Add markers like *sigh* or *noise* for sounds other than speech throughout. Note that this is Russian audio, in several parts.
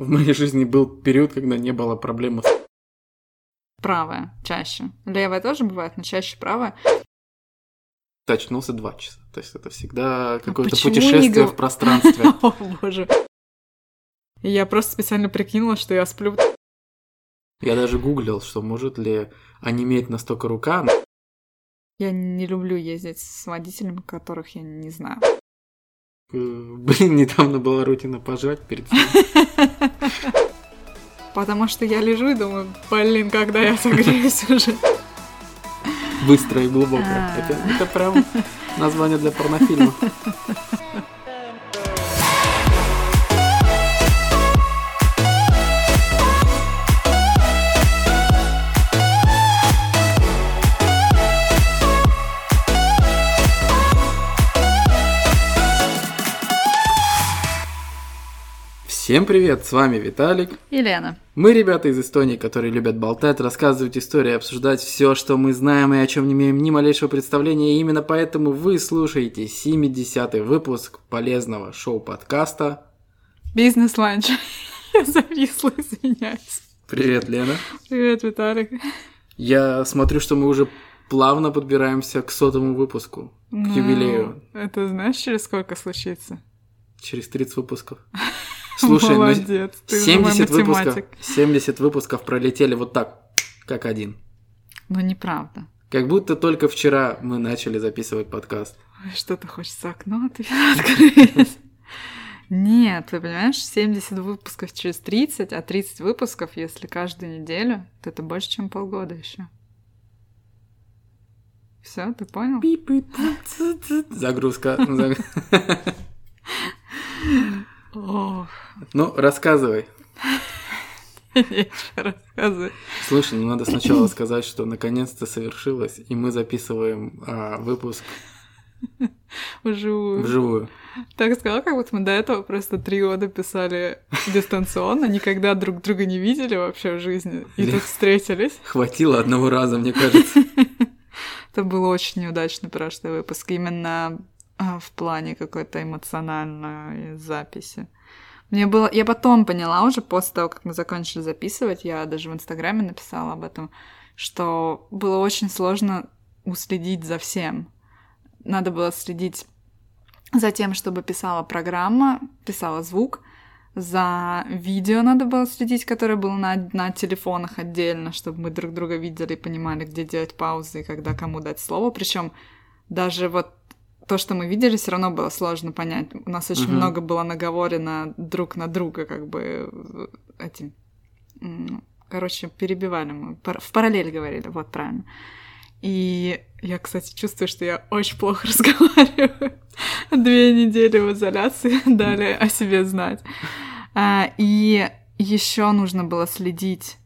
в моей жизни был период, когда не было проблемы с Правая чаще. Левая тоже бывает, но чаще правая. очнулся два часа. То есть это всегда какое-то А почему не путешествие гов- в пространстве. *laughs* О, боже. Я просто специально прикинула, что я сплю. Я даже гуглил, что может ли онеметь настолько рука. Я не люблю ездить с водителями, которых я не знаю. Э, Блин, недавно была рутина пожрать перед сном. *laughs* Потому что я лежу и думаю, блин, когда я согреюсь уже. Быстро и глубоко. А. Это, это прям название для порнофильма. *laughs* Всем привет, с вами Виталик. Елена. Мы ребята из Эстонии, которые любят болтать, рассказывать истории, обсуждать все, что мы знаем и о чем не имеем ни малейшего представления. И именно поэтому вы слушаете 70-й выпуск полезного шоу-подкаста. Бизнес-ланч. *laughs* Я зависла, извиняюсь. Привет, Лена. Привет, Виталик. Я смотрю, что мы уже плавно подбираемся к сотому выпуску, к Ну, юбилею. Это знаешь, через сколько случится? Через 30 выпусков. *laughs* Слушай, ну Молодец, мой 70 выпусков, математик. 70 выпусков пролетели вот так, как один. Ну, неправда. Как будто только вчера мы начали записывать подкаст. Что-то хочется окно от- открыть. Нет, ты понимаешь, 70 выпусков через 30, а 30 выпусков, если каждую неделю, то это больше, чем полгода еще. Все, ты понял? Загрузка. *laughs* Ну, рассказывай. *laughs* нечего рассказывать. Слушай, ну надо сначала сказать, что наконец-то совершилось, и мы записываем а, выпуск Вживую. вживую. Так сказала, как будто мы до этого просто три года писали дистанционно, никогда друг друга не видели вообще в жизни, и тут встретились. Хватило одного раза, мне кажется. *laughs* Это был очень неудачный прошлый выпуск, именно в плане какой-то эмоциональной записи. Мне было... Я потом поняла уже, после того, как мы закончили записывать, я даже в Инстаграме написала об этом, что было очень сложно уследить за всем. Надо было следить за тем, чтобы писала программа, писала звук, за видео надо было следить, которое было на, на телефонах отдельно, чтобы мы друг друга видели и понимали, где делать паузы и когда кому дать слово. Причем даже вот то, что мы видели, все равно было сложно понять. У нас очень Мгм. много было наговорено друг на друга, как бы этим. м, Короче, перебивали мы. В параллель говорили, вот правильно. И я, кстати, чувствую, что я очень плохо *laughs* разговариваю. Две недели в изоляции *laughs* дали о себе знать. А, И еще нужно было следить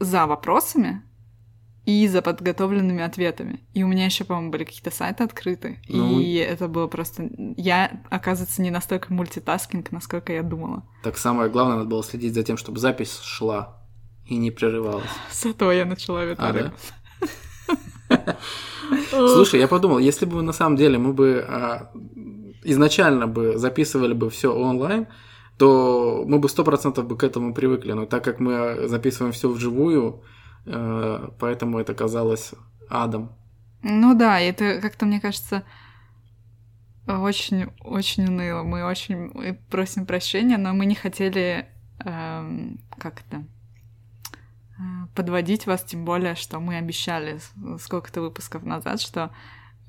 за вопросами и за подготовленными ответами. И у меня еще, по-моему, были какие-то сайты открыты. Ну. И это было просто... Я, оказывается, не настолько мультитаскинг, насколько я думала. Так самое главное, надо было следить за тем, чтобы запись шла и не прерывалась. *laughs* С этого я начала, А, Виталик. да? *laughs* Слушай, я подумал, если бы на самом деле мы бы а, изначально бы записывали бы все онлайн, то мы бы сто процентов бы к этому привыкли. Но так как мы записываем все вживую, поэтому это казалось адом. Ну да, это как-то, мне кажется, очень, очень уныло. Мы очень мы просим прощения, но мы не хотели эм, как это э, подводить вас, тем более, что мы обещали сколько-то выпусков назад, что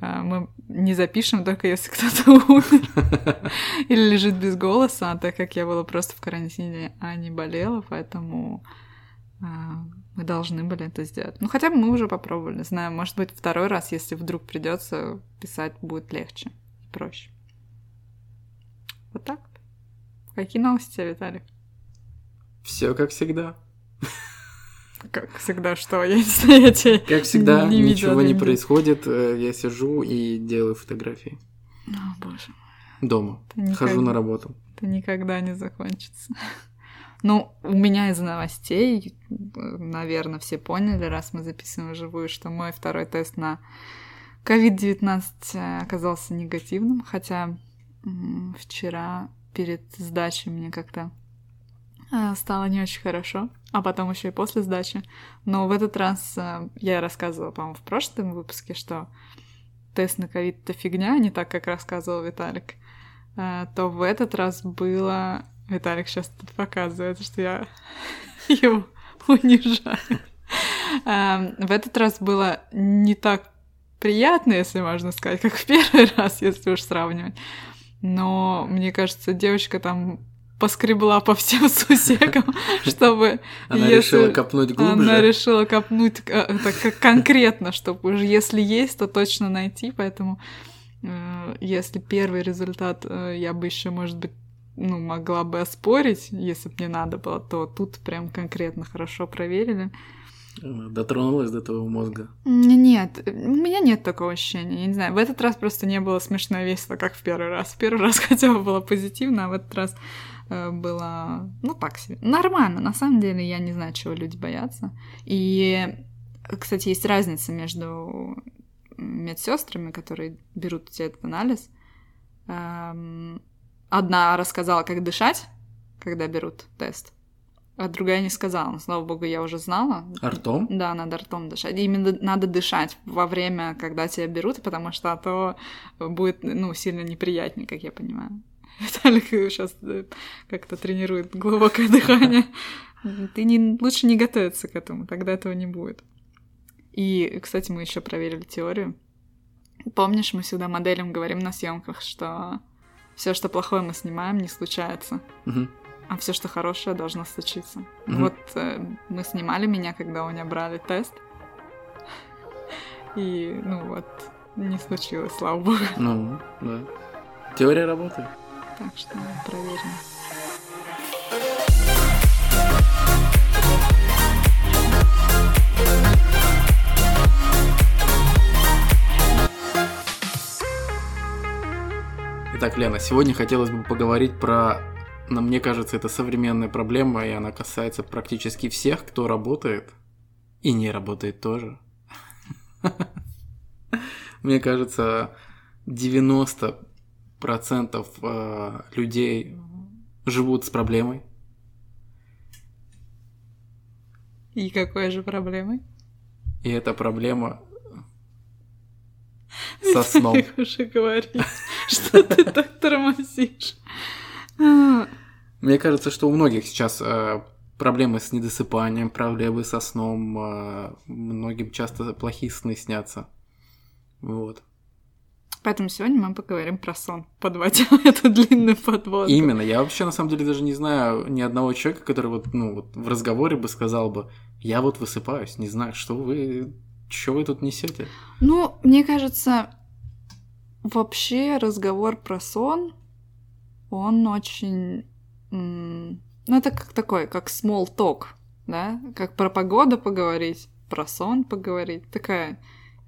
э, мы не запишем только если кто-то умер *laughs* или лежит без голоса, а так как я была просто в карантине, а не болела, поэтому э, мы должны были это сделать. Ну, хотя бы мы уже попробовали. Знаю, может быть, второй раз, если вдруг придется писать, будет легче и проще. Вот так. Какие новости, Виталик? Все как всегда. Как всегда, что? Я не знаю, я тебя Как всегда, не ничего не происходит. э, Я сижу и делаю фотографии. О, боже, Дома. это Хожу на работу. это никогда не закончится. Ну, у меня из новостей, наверное, все поняли, раз мы записываем вживую, что мой второй тест на COVID-19 оказался негативным, хотя вчера перед сдачей мне как-то э, стало не очень хорошо, а потом еще и после сдачи. Но в этот раз э, я рассказывала, по-моему, в прошлом выпуске, что тест на ковид это фигня, не так, как рассказывал Виталик, э, то в этот раз было... Виталик сейчас тут показывает, что я *laughs* его унижаю. Эм, в этот раз было не так приятно, если можно сказать, как в первый *laughs* раз, если уж сравнивать. Но мне кажется, девочка там поскребла по всем *laughs* сусекам, чтобы... Она решила копнуть глубже. Она решила копнуть э, так конкретно, чтобы уже если есть, то точно найти, поэтому э, если первый результат э, я бы еще, может быть, ну, могла бы оспорить, если бы не надо было, то тут прям конкретно хорошо проверили. Дотронулась до твоего мозга? Нет, у меня нет такого ощущения. Я не знаю, в этот раз просто не было смешно весело, как в первый раз. В первый *laughs* раз хотя бы было позитивно, а в этот раз э, было, ну, так себе. Нормально, на самом деле, я не знаю, чего люди боятся. И, кстати, есть разница между медсестрами, которые берут у тебя этот анализ. Одна рассказала, как дышать, когда берут тест, а другая не сказала. Но, слава богу, я уже знала. Ртом? Да, надо ртом дышать. И именно надо дышать во время, когда тебя берут, потому что а то будет, ну, сильно неприятнее, как я понимаю. *laughs* Виталик сейчас э, как-то тренирует глубокое *laughs* дыхание. Ты не, лучше не готовиться к этому, тогда этого не будет. И, кстати, мы еще проверили теорию. Помнишь, мы всегда моделям говорим на съемках, что все, что плохое мы снимаем, не случается. Угу а все, что хорошее, должно случиться. Мгм. Вот э, мы снимали меня, когда у меня брали тест. И, ну вот, не случилось, слава богу. Ну, да. Теория работает. Так что проверим. Итак, Лена, сегодня хотелось бы поговорить про, но мне кажется, это современная проблема, и она касается практически всех, кто работает и не работает тоже. *laughs* Мне кажется, 90% э, людей живут с проблемой. И какой же проблемой? И эта проблема *laughs* со сном. Уже говорит, что ты так тормозишь. А, Мне кажется, что у многих сейчас э, проблемы с недосыпанием, проблемы со сном. э, многим часто плохие сны снятся. Вот. Поэтому сегодня мы поговорим про сон, подводя эту длинную подводку. Именно. Я вообще на самом деле даже не знаю ни одного человека, который вот, ну, вот в разговоре бы сказал бы, я вот высыпаюсь, не знаю, что вы, что вы тут несете. Ну, мне кажется, вообще разговор про сон, он очень... Ну, это как такой, как small talk, да? Как про погоду поговорить, про сон поговорить. Такая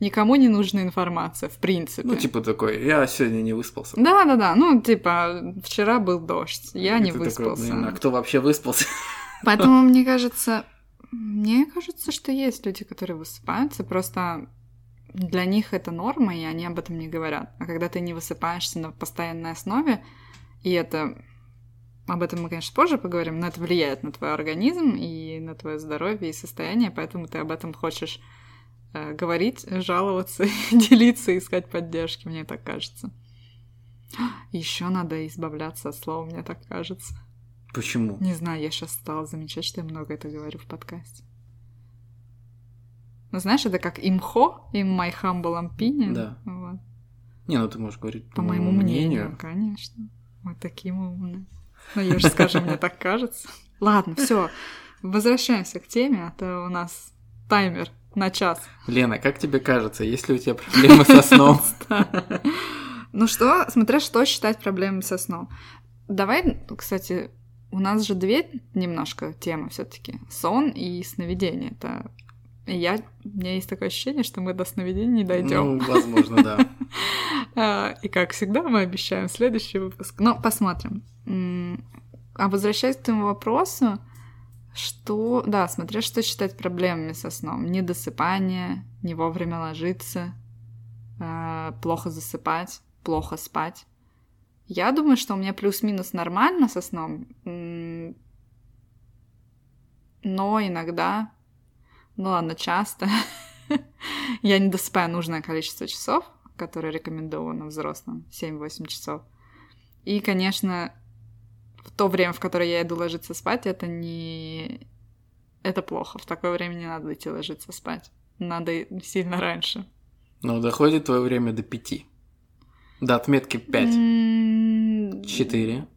никому не нужная информация, в принципе. Ну, типа такой, я сегодня не выспался. Да-да-да, ну, типа, вчера был дождь, я И не ты такой, выспался. «Блин, а кто вообще выспался? Поэтому мне кажется, мне кажется, что есть люди, которые высыпаются, просто для них это норма, и они об этом не говорят. А когда ты не высыпаешься на постоянной основе, и это об этом мы, конечно, позже поговорим, но это влияет на твой организм и на твое здоровье и состояние, поэтому ты об этом хочешь э, говорить, жаловаться, *laughs* делиться, искать поддержки, мне так кажется. Еще надо избавляться от слова, мне так кажется. Почему? Не знаю, я сейчас стала замечать, что я много это говорю в подкасте. Ну, знаешь, это как имхо, in my humble opinion. Да. Вот. Не, ну ты можешь говорить По моему мнению, конечно. Мы такие мы умные. Ну, я же скажу, мне так кажется. Ладно, все. Возвращаемся к теме, а то у нас таймер на час. Лена, как тебе кажется, есть ли у тебя проблемы со сном? Ну что, смотря что считать проблемой со сном. Давай, кстати, у нас же две немножко темы все таки Сон и сновидение. Это я, у меня есть такое ощущение, что мы до сновидений не дойдем. Ну, возможно, да. *laughs* А, И как всегда, мы обещаем следующий выпуск. Но посмотрим. А возвращаясь к твоему вопросу, что, да, смотря что считать проблемами со сном. Недосыпание, не вовремя ложиться, а, плохо засыпать, плохо спать. Я думаю, что у меня плюс-минус нормально со сном. Но иногда, ну ладно, часто *laughs* я не досыпаю нужное количество часов, которое рекомендовано взрослым, 7-8 часов. И, конечно, в то время, в которое я иду ложиться спать, это не... Это плохо. В такое время не надо идти ложиться спать. Надо сильно раньше. Но доходит твое время до пяти. До отметки пять. Четыре.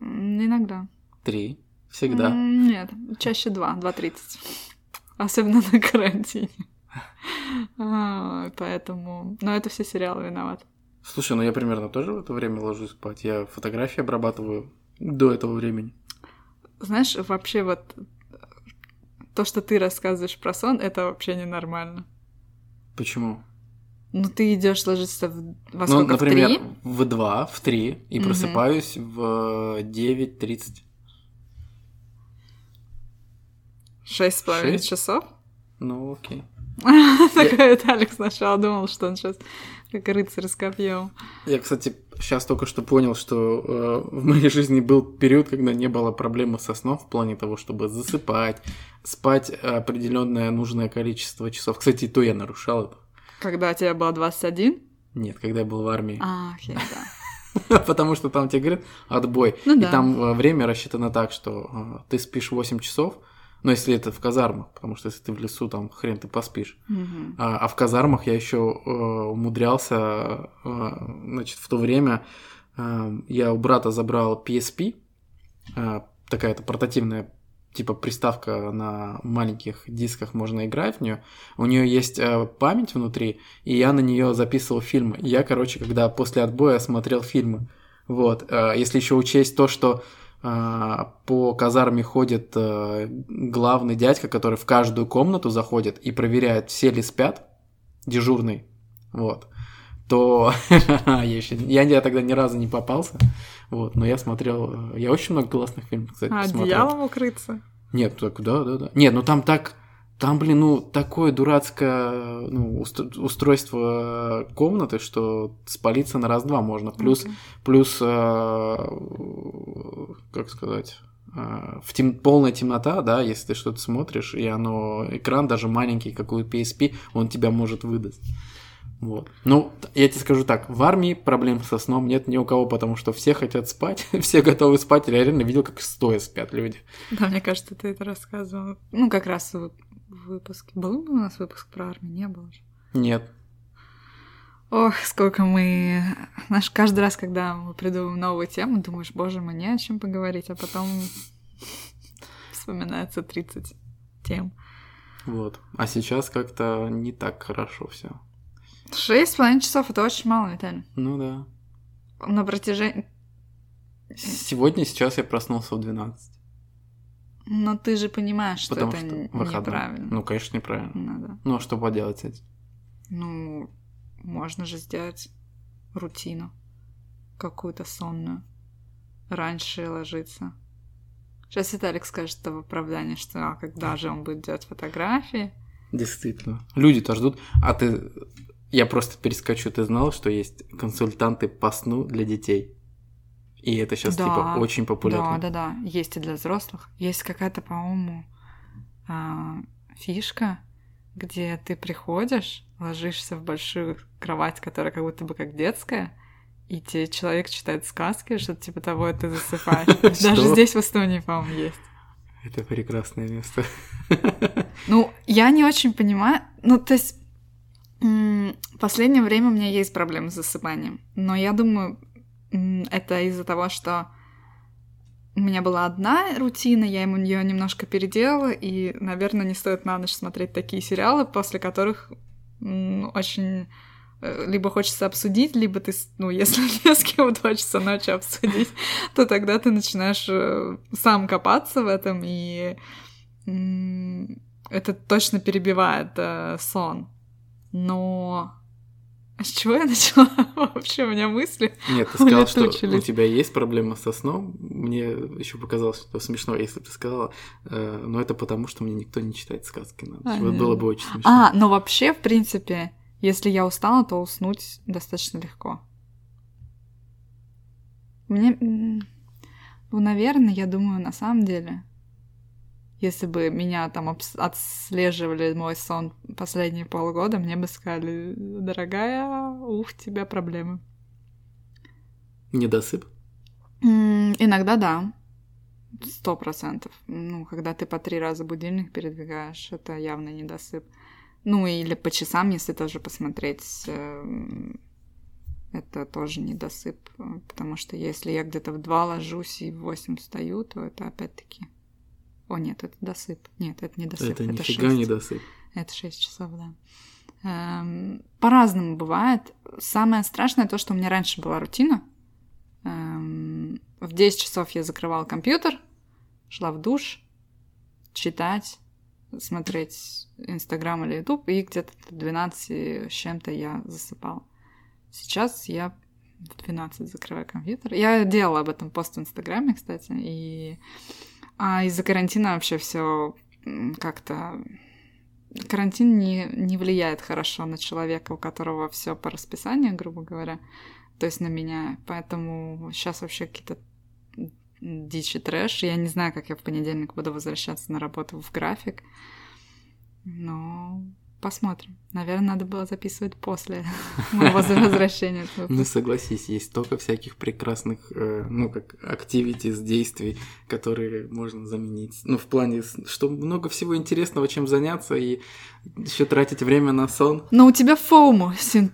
Иногда. Три. Всегда. Нет, чаще два. Два тридцать. Особенно на карантине. А, поэтому... Но это все сериалы виноваты. Слушай, ну я примерно тоже в это время ложусь спать. Я фотографии обрабатываю до этого времени. Знаешь, вообще вот то, что ты рассказываешь про сон, это вообще ненормально. Почему? Ну, ты идешь ложиться в, во ну, например, в 3? в 2, в 3 и угу. просыпаюсь в 9.30. Шесть с половиной часов? Ну, окей. *laughs* Такой Алекс сначала думал, что он сейчас как рыцарь с копьем. Я, кстати, сейчас только что понял, что э, в моей жизни был период, когда не было проблемы со сном в плане того, чтобы засыпать, спать определенное нужное количество часов. Кстати, то я нарушал это. Когда тебе было 21? Нет, когда я был в армии. А, окей, да. *laughs* Потому что там тебе говорят отбой. Ну, и да. там э, время рассчитано так, что э, ты спишь 8 часов, но если это в казармах, потому что если ты в лесу, там хрен ты поспишь. Угу. А, а в казармах я еще э, умудрялся, э, значит, в то время э, я у брата забрал PSP, э, такая-то портативная типа приставка на маленьких дисках, можно играть в нее. У нее есть э, память внутри, и я на нее записывал фильмы. я, короче, когда после отбоя смотрел фильмы. Вот. Э, если еще учесть то, что по казарме ходит э, главный дядька, который в каждую комнату заходит и проверяет, все ли спят, дежурный, вот, то *laughs* я, еще, я, я тогда ни разу не попался, вот, но я смотрел, я очень много классных фильмов, кстати, а, посмотрел. одеялом укрыться? Нет, так, да, да, да. Нет, ну там так, там, блин, ну, такое дурацкое ну, устройство комнаты, что спалиться на раз-два можно. Плюс, okay. плюс э, как сказать, э, в тем, полная темнота, да, если ты что-то смотришь, и оно, экран даже маленький, как у PSP, он тебя может выдать. Вот. Ну, я тебе скажу так, в армии проблем со сном нет ни у кого, потому что все хотят спать, *laughs* все готовы спать. Я реально видел, как стоя спят люди. Да, мне кажется, ты это рассказывал. Ну, как раз выпуске. Был у нас выпуск про армию? Не было же. Нет. Ох, сколько мы... Наш каждый раз, когда мы придумываем новую тему, думаешь, боже мой, не о чем поговорить, а потом *laughs* вспоминается 30 тем. Вот. А сейчас как-то не так хорошо все. Шесть с половиной часов это очень мало, Виталий. Ну да. На протяжении... Сегодня, сейчас я проснулся в 12. Но ты же понимаешь, что Потому это что неправильно. Ну, конечно, неправильно. Ну, да. ну а что поделать с этим? Ну, можно же сделать рутину какую-то сонную. Раньше ложиться. Сейчас Виталик скажет в оправдании, что а когда же он будет делать фотографии? Действительно. Люди-то ждут. А ты... Я просто перескочу. Ты знал, что есть консультанты по сну для детей? И это сейчас да, типа очень популярно. Да, да, да. Есть и для взрослых. Есть какая-то, по-моему, а, фишка, где ты приходишь, ложишься в большую кровать, которая как будто бы как детская, и тебе человек читает сказки, что-то типа того, и ты засыпаешь. *laughs* Даже здесь в Эстонии, по-моему, есть. Это прекрасное место. *laughs* Ну, я не очень понимаю. Ну, то есть, в последнее время у меня есть проблемы с засыпанием. Но я думаю, это из-за того, что у меня была одна рутина, я ему ее немножко переделала, и, наверное, не стоит на ночь смотреть такие сериалы, после которых очень э, либо хочется обсудить, либо ты, ну, если *laughs* не с кем хочется ночью обсудить, то тогда ты начинаешь э, сам копаться в этом, и это точно перебивает э, сон. Но с чего я начала *laughs* вообще? У меня мысли Нет, ты сказала, что у тебя есть проблема со сном. Мне еще показалось, что смешно, если бы ты сказала. Э, но это потому, что мне никто не читает сказки на ночь. Вот было бы очень смешно. А, но вообще, в принципе, если я устала, то уснуть достаточно легко. Мне... Ну, наверное, я думаю, на самом деле, Если бы меня там отслеживали мой сон последние полгода, мне бы сказали, дорогая, ух, у тебя проблемы. Недосып? Иногда да. Сто процентов. Ну, когда ты по три раза будильник передвигаешь, это явно недосып. Ну, или по часам, если тоже посмотреть, эм, это тоже недосып. Потому что если я где-то в два ложусь и в восемь встаю, то это опять-таки... О, нет, это досып. Нет, это не досып. Это, это нифига 6. не досып. Это 6 часов, да. Эм, по-разному бывает. Самое страшное то, что у меня раньше была рутина. Эм, в 10 часов я закрывала компьютер, шла в душ, читать, смотреть Инстаграм или Ютуб, и где-то в 12 с чем-то я засыпала. Сейчас я в 12 закрываю компьютер. Я делала об этом пост в Инстаграме, кстати, и а из-за карантина вообще все как-то карантин не, не влияет хорошо на человека, у которого все по расписанию, грубо говоря, то есть на меня. Поэтому сейчас вообще какие-то дичь и трэш. Я не знаю, как я в понедельник буду возвращаться на работу в график. Но посмотрим. Наверное, надо было записывать после *laughs* моего возвращения. Ну, согласись, есть столько всяких прекрасных, э, ну, как активитис, действий, которые можно заменить. Ну, в плане, что много всего интересного, чем заняться, и еще тратить время на сон. Но у тебя фоуму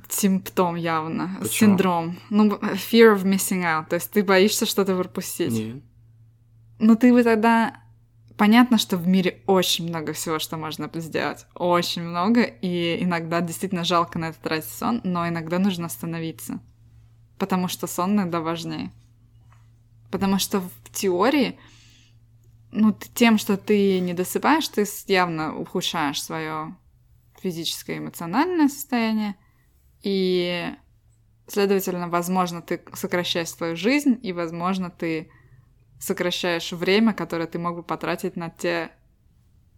симптом явно, Почему? синдром. Ну, fear of missing out, то есть ты боишься что-то пропустить. Нет. Ну, ты бы тогда Понятно, что в мире очень много всего, что можно сделать. Очень много, и иногда действительно жалко на это тратить сон, но иногда нужно остановиться. Потому что сон иногда важнее. Потому что в теории, ну, тем, что ты не досыпаешь, ты явно ухудшаешь свое физическое и эмоциональное состояние, и, следовательно, возможно, ты сокращаешь свою жизнь, и, возможно, ты сокращаешь время, которое ты мог бы потратить на те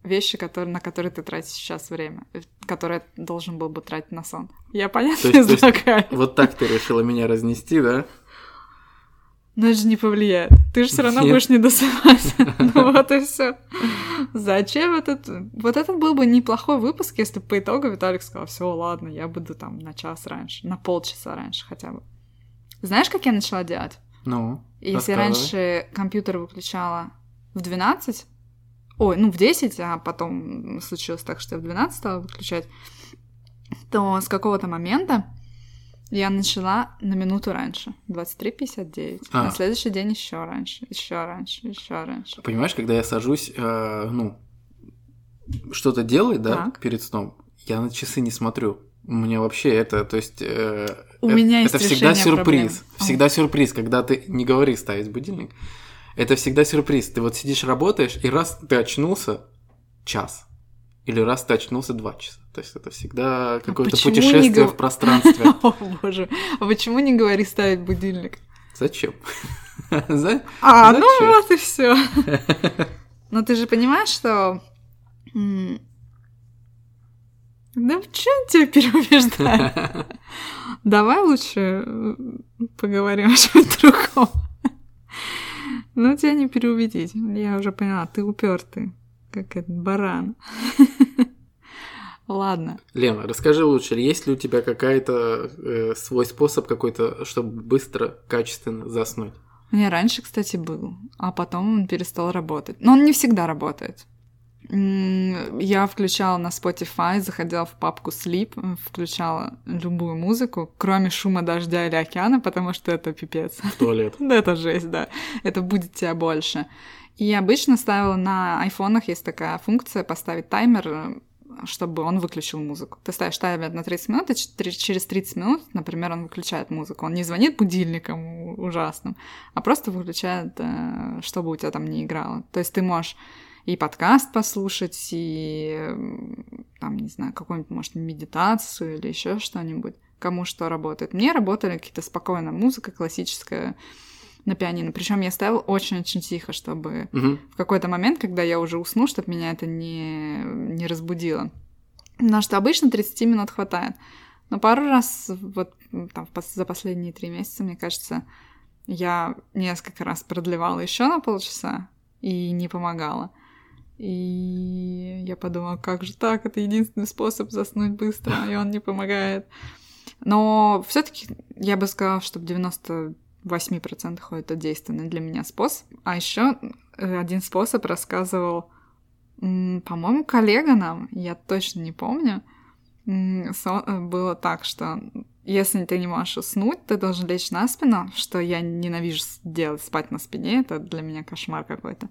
вещи, которые, на которые ты тратишь сейчас время, э, которые должен был бы тратить на сон. Я понятно то есть, то есть, Вот так ты решила меня разнести, да? Но это же не повлияет. Ты же все равно Нет. будешь не досыпать. *laughs* Ну вот и все. Зачем этот... Вот этот был бы неплохой выпуск, если бы по итогу Виталик сказал, все, ладно, я буду там на час раньше, на полчаса раньше хотя бы. Знаешь, как я начала делать? Ну, Если раньше компьютер выключала в 12, ой, ну в 10, а потом случилось так, что я в 12 стала выключать, то с какого-то момента я начала на минуту раньше, 23.59. А. На следующий день еще раньше, еще раньше, еще раньше. Понимаешь, когда я сажусь, э, ну, что-то делать, да, так. перед сном, я на часы не смотрю. У меня вообще это, то есть... Э, У это, меня есть Это всегда сюрприз. Проблем. Всегда О. сюрприз, когда ты не говори ставить будильник. Это всегда сюрприз. Ты вот сидишь, работаешь, и раз ты очнулся час. Или раз ты очнулся два часа. То есть это всегда а какое-то а путешествие в пространстве. *laughs* О боже. А почему не говори ставить будильник? Зачем? *laughs* А, ну вот и все. *laughs* Но ты же понимаешь, что да в чем тебя переубеждать? *laughs* Давай лучше э, поговорим *laughs* о чем-то другом. Ну, тебя не переубедить. Я уже поняла, ты упертый, как этот баран. *laughs* Ладно. Лена, расскажи лучше, есть ли у тебя какая-то э, свой способ какой-то, чтобы быстро, качественно заснуть? У меня раньше, кстати, был, а потом он перестал работать. Но он не всегда работает. Я включала на Spotify, заходила в папку Sleep, включала любую музыку, кроме шума дождя или океана, потому что это пипец. В туалет. *laughs* Да, это жесть, да. Это будет тебя больше. И обычно ставила на айфонах, есть такая функция, поставить таймер, чтобы он выключил музыку. Ты ставишь таймер на 30 минут, и через 30 минут, например, он выключает музыку. Он не звонит будильником ужасным, а просто выключает, э, чтобы у тебя там не играло. То есть ты можешь и подкаст послушать, и там, не знаю, какую-нибудь, может, медитацию или еще что-нибудь. Кому что работает. Мне работали какие-то спокойная музыка классическая на пианино. Причем я ставила очень-очень тихо, чтобы угу. в какой-то момент, когда я уже усну, чтобы меня это не, не разбудило. Потому что обычно 30 минут хватает. Но пару раз, вот там, за последние три месяца, мне кажется, я несколько раз продлевала еще на полчаса и не помогала. И я подумала, как же так, это единственный способ заснуть быстро, и он не помогает. Но все таки я бы сказала, что в 98% это действенный для меня способ. А еще один способ рассказывал, по-моему, коллега нам, я точно не помню, было так, что если ты не можешь уснуть, ты должен лечь на спину, что я ненавижу делать, спать на спине, это для меня кошмар какой-то.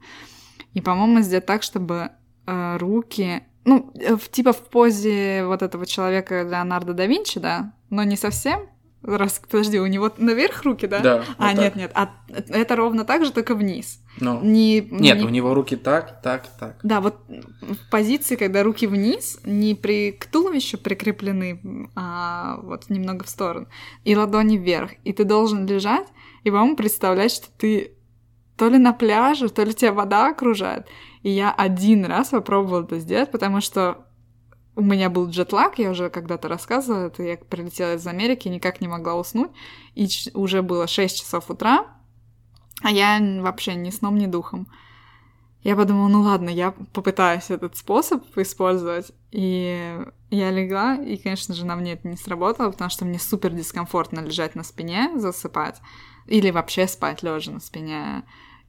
И, по-моему, сделать так, чтобы э, руки, ну, э, в, типа в позе вот этого человека Леонардо да Винчи, да, но не совсем. Раз, подожди, у него наверх руки, да? Да. А, вот нет, так. нет, а это ровно так же, только вниз. Ну, Не, Нет, не- у него руки так, так, так. Да, вот в позиции, когда руки вниз, не при, к туловищу прикреплены, а вот немного в сторону, и ладони вверх. И ты должен лежать и, по-моему, представлять, что ты то ли на пляже, то ли тебя вода окружает. И я один раз попробовала это сделать, потому что у меня был джетлаг, я уже когда-то рассказывала, это я прилетела из Америки, никак не могла уснуть, и уже было 6 часов утра, а я вообще ни сном, ни духом. Я подумала, ну ладно, я попытаюсь этот способ использовать. И я легла, и, конечно же, на мне это не сработало, потому что мне супер дискомфортно лежать на спине, засыпать, или вообще спать лежа на спине.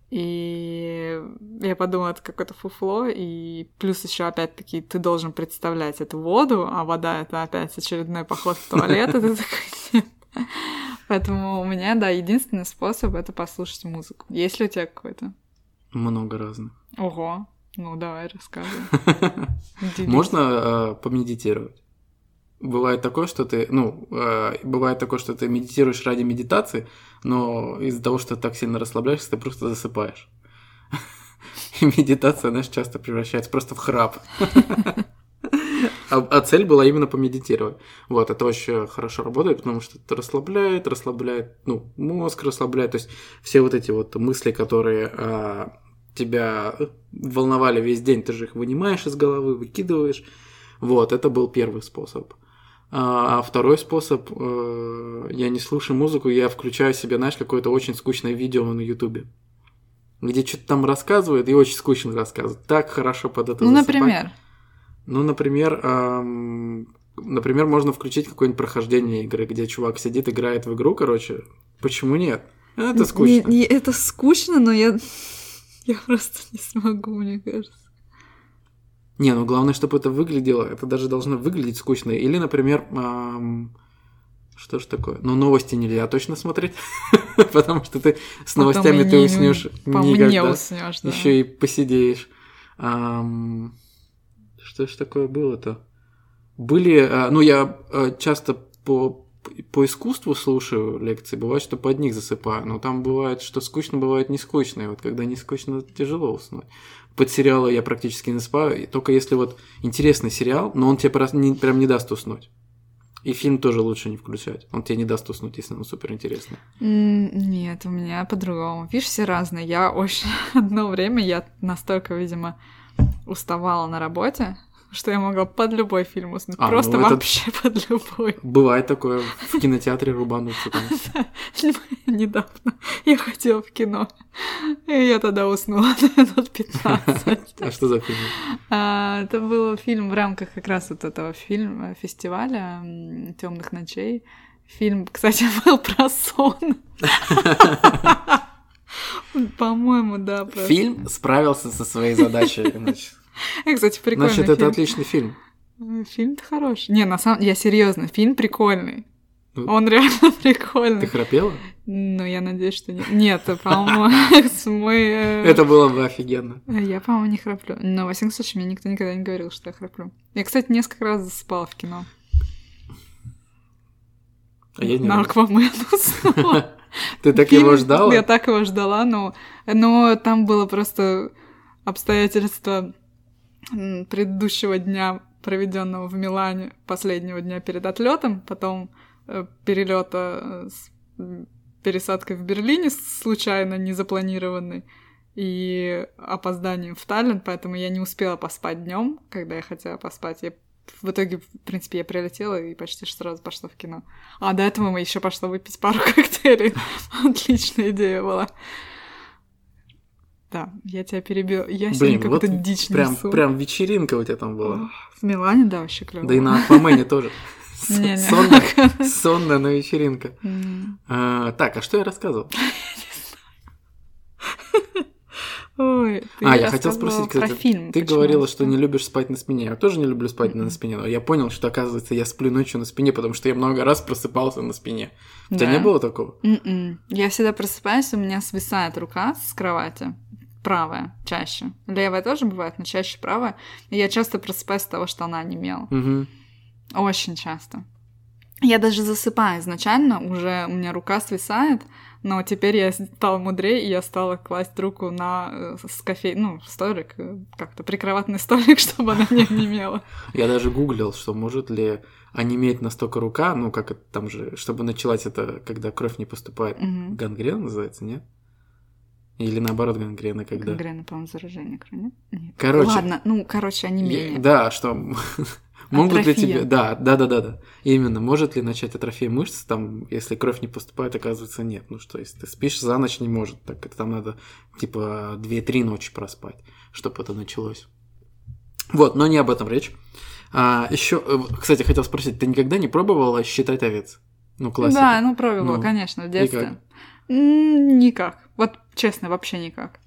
И я подумала, это какое-то фуфло, и плюс еще опять-таки ты должен представлять эту воду, а вода это опять очередной поход в туалет, это такой нет. *laughs* Поэтому у меня, да, единственный способ это послушать музыку. Есть ли у тебя какой-то? Много разных. Ого, ну давай рассказывай. *laughs* Можно э, помедитировать. Бывает такое, что ты, ну, э, бывает такое, что ты медитируешь ради медитации, но из-за того, что ты так сильно расслабляешься, ты просто засыпаешь. И медитация, знаешь, часто превращается просто в храп. А, а цель была именно помедитировать. Вот, это очень хорошо работает, потому что это расслабляет, расслабляет, ну, мозг расслабляет, то есть все вот эти вот мысли, которые а, тебя волновали весь день, ты же их вынимаешь из головы, выкидываешь. Вот, это был первый способ. А второй способ, э, я не слушаю музыку, я включаю себе, знаешь, какое-то очень скучное видео на Ютубе. Где что-то там рассказывают, и очень скучно рассказывают. Так хорошо под это Ну, засыпать. например. Ну, например, ам, например, можно включить какое-нибудь прохождение игры, где чувак сидит, играет в игру, короче. Почему нет? Это скучно. Не- не- это скучно, но я... *laughs* Я просто не смогу, мне кажется. Не, ну главное, чтобы это выглядело. Это даже должно выглядеть скучно. Или, например, ам, что ж такое? Ну, новости нельзя точно смотреть, *laughs* потому что ты с новостями ты не- уснешь никогда. уснешь, да. Еще и посидеешь. Что ж такое было-то? Были, а, ну, я а, часто по, по искусству слушаю лекции, бывает, что под них засыпаю, но там бывает, что скучно, бывает не скучно, и вот когда не скучно, тяжело уснуть. Под сериалы я практически не спаю, и только если вот интересный сериал, но он тебе прям не даст уснуть. И фильм тоже лучше не включать, он тебе не даст уснуть, если он супер интересный. М, Нет, у меня по-другому. Видишь, все разные. Я очень... *laughs* Одно время я настолько, видимо, уставала на работе, что я могла под любой фильм уснуть. А, Просто ну это- вообще *laughs* под любой. Бывает такое в кинотеатре рубануться *laughs* там. *laughs* Недавно я ходила в кино, и я тогда уснула минут 15. А что за фильм? А, Это был фильм в рамках как раз вот этого фильма, фестиваля Темных ночей. Фильм, кстати, был про сон. По-моему, да, Фильм справился со своей задачей. Значит, Э, *laughs* Кстати, прикольный Значит, это фильм. отличный фильм. Фильм-то хороший. Не, на самом я серьезно, фильм прикольный. Ну, Он реально *laughs* Ты прикольный. храпела? Ну, я надеюсь, что нет. Нет, по-моему, *laughs* мой... э, Это было бы офигенно. Я, по-моему, не храплю. Но, во всяком случае, мне никто никогда не говорил, что я храплю. Я, кстати, несколько раз засыпала в кино. А я не На раз. Аквамен уснула. Ты так его ждала? Я так его ждала, но, но там было просто обстоятельства м, предыдущего дня, проведенного в Милане, последнего дня перед отлетом, потом э, перелета с м, пересадкой в Берлине случайно незапланированной и опозданием в Таллин, поэтому я не успела поспать днем, когда я хотела поспать. Я в итоге, в принципе, я прилетела и почти сразу пошла в кино. А до этого мы еще пошла выпить пару *laughs* коктейлей. Отличная идея была. Да, я тебя перебил. Я Блин, сегодня вот какую-то дичь прям, несу. прям вечеринка у тебя там была. В Милане, да, вообще клево. Да и на Аквамене тоже. *laughs* Сонная, но вечеринка. А, так, а что я рассказывал? *laughs* Ой, ты а, я хотел спросить, про кстати, фильм. ты почему говорила, что не любишь спать на спине. Я тоже не люблю спать на Мгм. спине, но я понял, что, оказывается, я сплю ночью на спине, потому что я много раз просыпался на спине. У тебя Да. не было такого? М-м. Я всегда просыпаюсь, у меня свисает рука с кровати. Правая чаще. Левая тоже бывает, но чаще правая. И я часто просыпаюсь от того, что она онемела. Мгм. Очень часто. Я даже засыпаю изначально, уже у меня рука свисает, но теперь я стала мудрее, и я стала класть руку на э, с кофе... ну, столик, э, как-то прикроватный *laughs* столик, чтобы она не онемела. Я даже гуглил, что может ли онеметь настолько рука, ну, как это там же, чтобы началась это, когда кровь не поступает. Мгм. Гангрена называется, нет? Или наоборот гангрена, когда... Гангрена, по-моему, заражение крови, нет? Короче. Ладно, ну, короче, онемение. Я- Да, что *laughs* могут ли тебе... Да, да, да, да, да. Именно, может ли начать атрофия мышц, там, если кровь не поступает, оказывается, нет. Ну что, если ты спишь за ночь, не может. Так это там надо, типа, 2-3 ночи проспать, чтобы это началось. Вот, но не об этом речь. А, еще, кстати, хотел спросить, ты никогда не пробовала считать овец? Ну, классика. Да, ну пробовала, Ну, конечно, в детстве. как? М, Никак. Вот честно, вообще никак.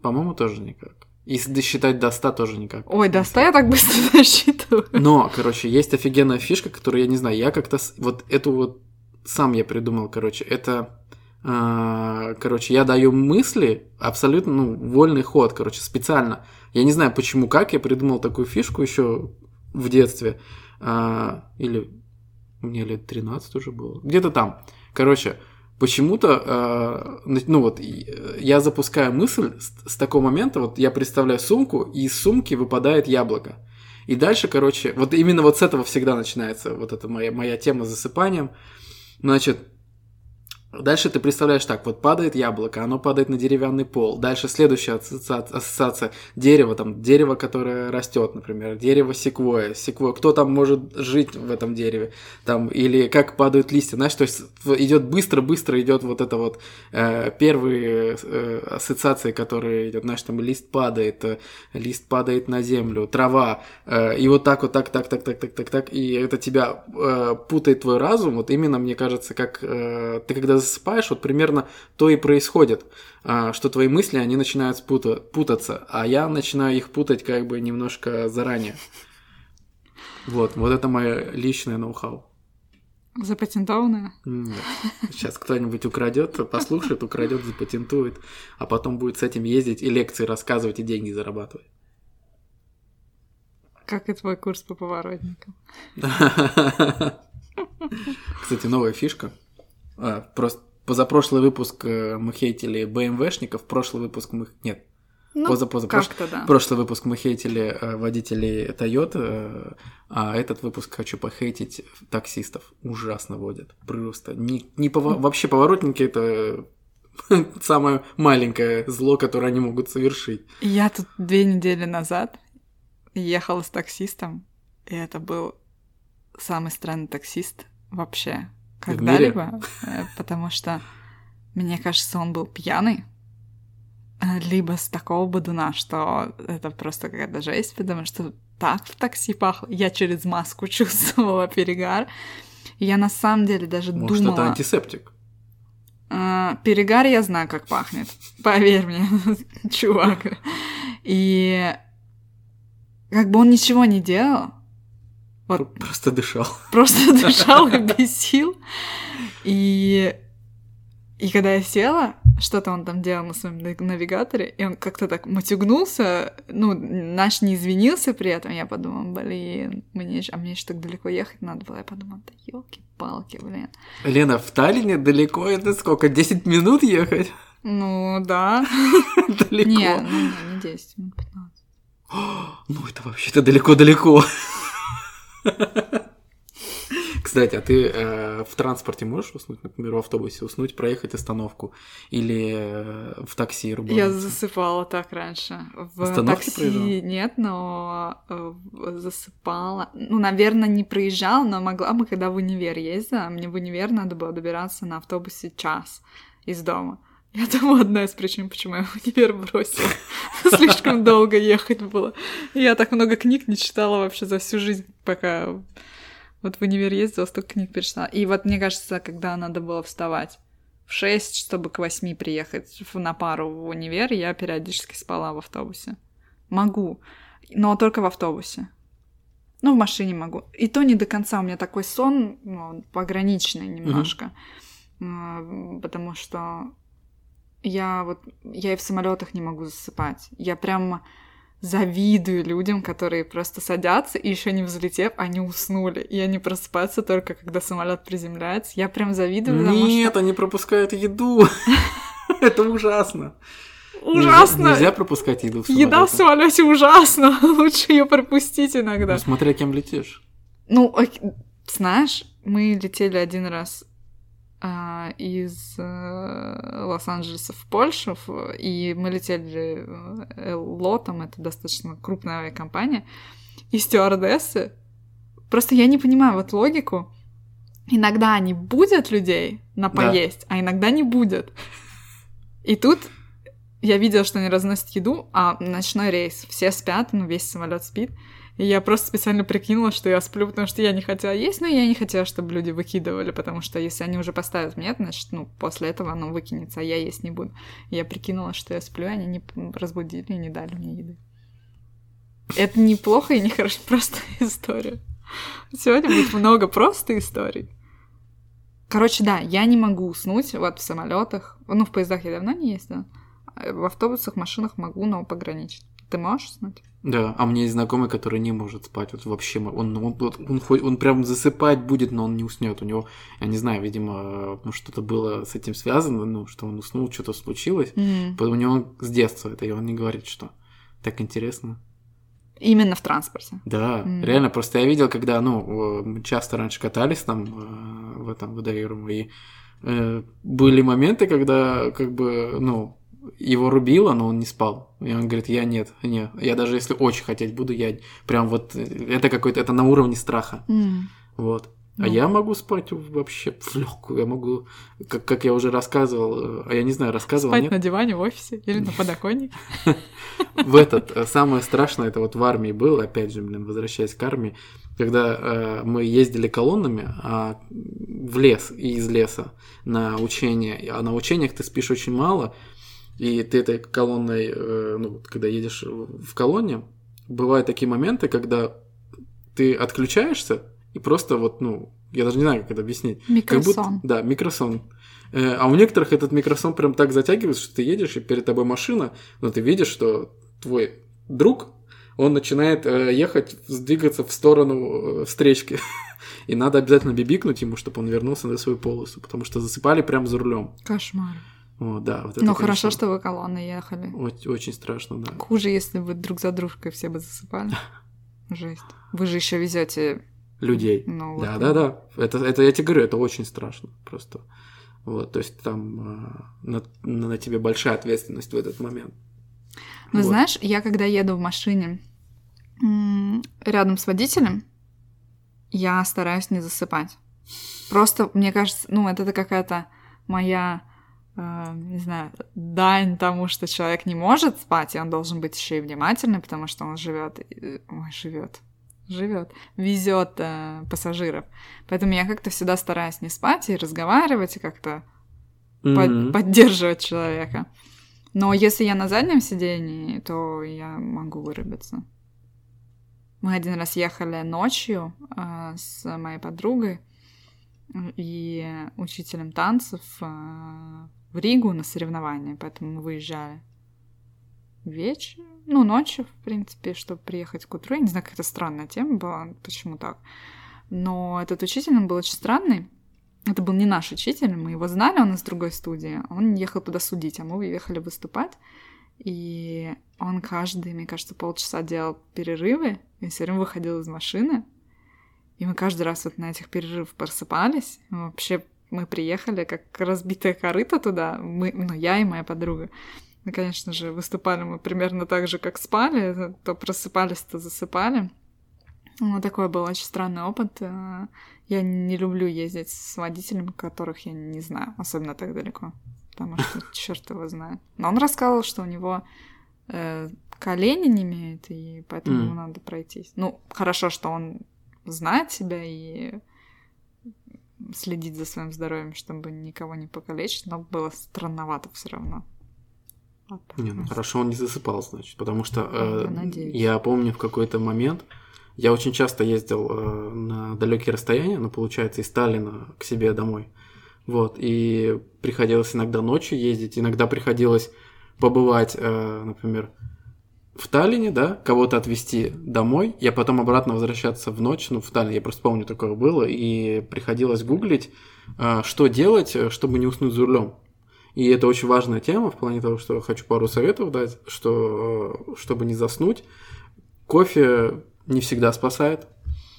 По-моему, тоже никак. Если досчитать до 100, тоже никак. Ой, до 100 я так быстро *laughs* насчитываю. Но, короче, есть офигенная фишка, которую я не знаю, я как-то вот эту вот сам я придумал, короче, это, а, короче, я даю мысли абсолютно, ну, вольный ход, короче, специально. Я не знаю, почему, как я придумал такую фишку еще в детстве, а, или мне лет 13 уже было, где-то там. Короче, почему-то, а, ну вот, э, я запускаю мысль с, с такого момента, вот я представляю сумку, и из сумки выпадает яблоко. И дальше, короче, вот именно вот с этого всегда начинается вот эта моя, моя тема с засыпанием. Значит, дальше ты представляешь так, вот падает яблоко, оно падает на деревянный пол. Дальше следующая ассоциация, ассоциация дерево, там, дерево, которое растет, например, дерево секвоя, секвоя, кто там может жить в этом дереве, там, или как падают листья, знаешь, то есть идет быстро-быстро идет вот это вот э, первые э, ассоциации, которые идет, знаешь, там лист падает, э, лист падает на землю, трава, э, и вот так вот, так, так, так, так, так, так, так, и это тебя э, путает твой разум, вот именно, мне кажется, как э, ты когда засыпаешь, вот примерно то и происходит, э, что твои мысли, они начинают спута- путаться, а я начинаю их путать как бы немножко заранее. Вот, вот это мое личное ноу-хау. Запатентованная? Сейчас кто-нибудь украдет, послушает, украдет, запатентует, а потом будет с этим ездить и лекции рассказывать и деньги зарабатывать. Как и твой курс по поворотникам. *laughs* Кстати, новая фишка. А, Просто позапрошлый выпуск э, мы хейтили БМВшников, прошлый выпуск мы... Нет, Ну, позапоза- как-то да. прошлый выпуск мы хейтили э, водителей Toyota, э, а этот выпуск хочу похейтить таксистов. Ужасно водят. Просто. Не, не пова- Вообще поворотники это *laughs* самое маленькое зло, которое они могут совершить. Я тут две недели назад ехала с таксистом, и это был самый странный таксист вообще? Когда-либо, э, потому что, мне кажется, он был пьяный, э, либо с такого бодуна, что это просто какая-то жесть, потому что так в такси пахло. Я через маску *laughs* чувствовала перегар. Я на самом деле даже Может, думала... это антисептик. А, перегар я знаю, как пахнет. Поверь мне, *laughs* чувак. И как бы он ничего не делал, Вот. Просто дышал. *laughs* просто дышал и бесил. И, и когда я села, что-то он там делал на своем навигаторе, и он как-то так матюгнулся, ну, наш не извинился при этом, я подумала, блин, мне, ж- а мне еще так далеко ехать надо было, я подумала, да елки-палки, блин. Лена, в Таллине далеко это сколько? 10 минут ехать? Ну, да. *laughs* Далеко. Не, ну, не, не 10, минут 15. *gasps* Ну, это вообще-то далеко-далеко. *laughs* Кстати, а ты э, в транспорте можешь уснуть, например, в автобусе уснуть, проехать остановку или э, в такси Я рубануться? засыпала так раньше. В Остановки такси проезжала? нет, но э, засыпала. Ну, наверное, не проезжала, но могла бы, когда в универ ездила. Мне в универ надо было добираться на автобусе час из дома. *laughs* Я думаю, одна из причин, почему я универ бросила. *laughs* Слишком долго ехать было. Я так много книг не читала вообще за всю жизнь, пока вот в универ ездила, столько книг перечитала. И вот мне кажется, когда надо было вставать в 6, чтобы к 8 приехать на пару в универ, я периодически спала в автобусе. Могу, но только в автобусе. Ну, в машине могу. И то не до конца. У меня такой сон ну, пограничный немножко. Mm-hmm. Потому что я вот я и в самолетах не могу засыпать. Я прям завидую людям, которые просто садятся и еще не взлетев, они уснули. И они просыпаются только когда самолет приземляется. Я прям завидую. Нет, что... они пропускают еду. *laughs* Это ужасно. Ужасно. Нельзя, нельзя пропускать еду в самолете. Еда в самолете ужасно. *laughs* Лучше ее пропустить иногда. Ну, смотря кем летишь. Ну, знаешь, мы летели один раз из э, Лос-Анджелеса в Польшу, и мы летели э, лотом, это достаточно крупная авиакомпания, и стюардессы, просто я не понимаю вот логику, иногда не будет людей на поесть, да. а иногда не будет. И тут я видела, что они разносят еду, а ночной рейс, все спят, ну весь самолет спит, и я просто специально прикинула, что я сплю, потому что я не хотела есть, но я не хотела, чтобы люди выкидывали, потому что если они уже поставят мне, значит, ну, после этого оно выкинется, а я есть не буду. И я прикинула, что я сплю, и они не разбудили и не дали мне еды. Это неплохо и не хорошо, *laughs* просто история. Сегодня будет много просто историй. Короче, да, я не могу уснуть вот в самолетах. Ну, в поездах я давно не ездила. В автобусах, машинах могу, но пограничить. Ты можешь уснуть? Да, а у меня есть знакомый, который не может спать. Вот вообще, он, он, он, он, он, он прям засыпать будет, но он не уснет. У него, я не знаю, видимо, ну, что-то было с этим связано, ну, что он уснул, что-то случилось. Mm. У него с детства это, и он не говорит, что так интересно. Именно в транспорте. Да, mm. реально, просто я видел, когда, ну, мы часто раньше катались там э, в этом водоюром, и э, были моменты, когда, как бы, ну, его рубило, но он не спал. И он говорит, я нет, нет. Я даже если очень хотеть буду, я прям вот... Это какой-то... Это на уровне страха. Mm. Вот. А ну. я могу спать вообще в легкую. Я могу, как, как я уже рассказывал, а я не знаю, рассказывал, Спать нет? на диване в офисе или на подоконнике. *laughs* В этот, э, самое страшное, это вот в армии было, опять же, блин, возвращаясь к армии, когда э, мы ездили колоннами а, в лес и из леса на учения, а на учениях ты спишь очень мало, и ты этой колонной, э, ну, когда едешь в колонне, бывают такие моменты, когда ты отключаешься и просто вот, ну, я даже не знаю, как это объяснить. Микросон. Как будто, да, микросон. Э, а у некоторых этот микросон прям так затягивается, что ты едешь, и перед тобой машина, но ты видишь, что твой друг, он начинает э, ехать, двигаться в сторону встречки. *laughs* И надо обязательно бибикнуть ему, чтобы он вернулся на свою полосу, потому что засыпали прямо за рулем. Кошмар. О, да, вот это, Ну, хорошо, что вы колонны ехали. Очень, очень страшно, да. Хуже, если вы друг за дружкой все бы засыпали. *laughs* Жесть. Вы же еще везете людей. Ну, да, вот да, да. Это, это я тебе говорю, это очень страшно просто. Вот, то есть там э, на, на тебе большая ответственность в этот момент. Ну, вот. знаешь, я когда еду в машине рядом с водителем, я стараюсь не засыпать. Просто, мне кажется, ну, это какая-то моя не знаю, дань тому, что человек не может спать, и он должен быть еще и внимательный, потому что он живет, ой, живет, живет, везет э, пассажиров. Поэтому я как-то всегда стараюсь не спать и разговаривать, и как-то mm-hmm. под, поддерживать человека. Но если я на заднем сидении, то я могу вырубиться. Мы один раз ехали ночью э, с моей подругой и учителем танцев э, в Ригу на соревнования, поэтому мы выезжали вечером, ну, ночью, в принципе, чтобы приехать к утру. Я не знаю, какая-то странная тема была, почему так. Но этот учитель, он был очень странный. Это был не наш учитель, мы его знали, он из другой студии. Он ехал туда судить, а мы уехали выступать. И он каждый, мне кажется, полчаса делал перерывы, и все время выходил из машины. И мы каждый раз вот на этих перерывах просыпались. Мы вообще мы приехали как разбитая корыта туда, мы, ну, я и моя подруга. И, конечно же, выступали мы примерно так же, как спали, то просыпались, то засыпали. Ну, такой был очень странный опыт. Э, я не люблю ездить с водителями, которых я не знаю, особенно так далеко. потому что *laughs* черт его знает. Но он рассказывал, что у него э, колени не имеют, и поэтому ему надо пройтись. Ну, хорошо, что он знает себя и следит за своим здоровьем, чтобы никого не покалечить, но было странновато все равно. Вот. Не, ну хорошо, он не засыпал, значит, потому что э, надеюсь. я помню в какой-то момент, я очень часто ездил э, на далекие расстояния, ну, получается, из Сталина к себе домой. Вот, и приходилось иногда ночью ездить, иногда приходилось побывать, э, например, в Таллине, да, кого-то отвезти домой, я потом обратно возвращаться в ночь, ну, в Таллине, я просто помню, такое было, и приходилось гуглить, э, что делать, э, чтобы не уснуть за рулем. И это очень важная тема в плане того, что хочу пару советов дать, что э, чтобы не заснуть, кофе не всегда спасает,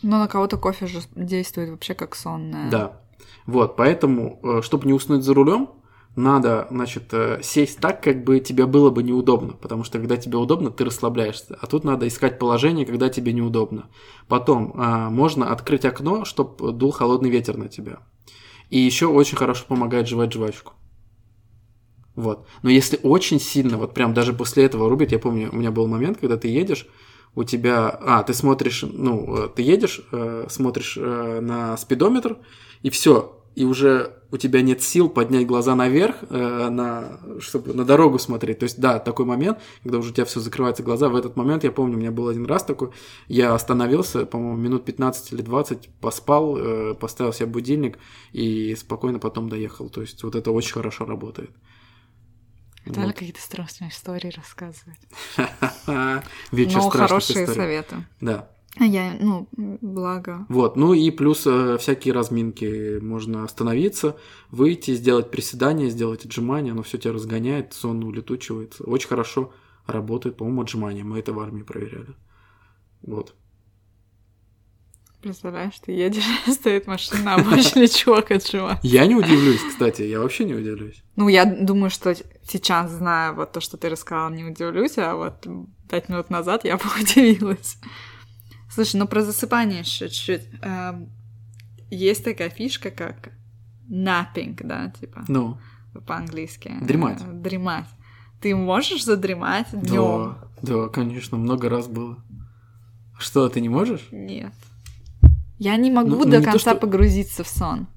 Но на кого-то кофе же действует вообще как сонное. да. Вот, поэтому, э, чтобы не уснуть за рулем, надо, значит, э, сесть так, как бы тебе было бы неудобно, потому что когда тебе удобно, ты расслабляешься, а тут надо искать положение, когда тебе неудобно. Потом э, можно открыть окно, чтобы дул холодный ветер на тебя. И еще очень хорошо помогает жевать жвачку. Вот. Но если очень сильно, вот прям даже после этого рубит, я помню, у меня был момент, когда ты едешь, у тебя, а, ты смотришь, ну, э, ты едешь, э, смотришь э, на спидометр, и все, и уже у тебя нет сил поднять глаза наверх, э, на, чтобы на дорогу смотреть. То есть, да, такой момент, когда уже у тебя все закрываются глаза. В этот момент, я помню, у меня был один раз такой, я остановился, по-моему, минут 15 или 20, поспал, э, поставил себе будильник и спокойно потом доехал. То есть, вот это очень хорошо работает. Виталий Вот. какие-то страшные истории рассказывает. *laughs* Вечер Но страшных Ну, хорошие историй. советы. Да. А Я, ну, благо. Вот, ну и плюс э, всякие разминки. Можно остановиться, выйти, сделать приседания, сделать отжимания, оно все тебя разгоняет, сон улетучивается. Очень хорошо работает, по-моему, отжимания. Мы это в армии проверяли. Вот. Представляешь, ты едешь, *laughs* стоит машина, а обычный чувак отжимает. Я не удивлюсь, кстати, я вообще не удивлюсь. Ну, я думаю, что сейчас, зная вот то, что ты рассказал, не удивлюсь, а вот пять минут назад я бы *laughs* удивилась. Слушай, ну про засыпание еще чуть-чуть. Эм, Есть такая фишка, как napping, да, типа Ну, по-английски. Дремать. Э, Дремать. Ты можешь задремать днем? да, да, конечно, много раз было. Что, ты не можешь? Нет. Я не могу Ну, ну, до не то, конца что- погрузиться в сон.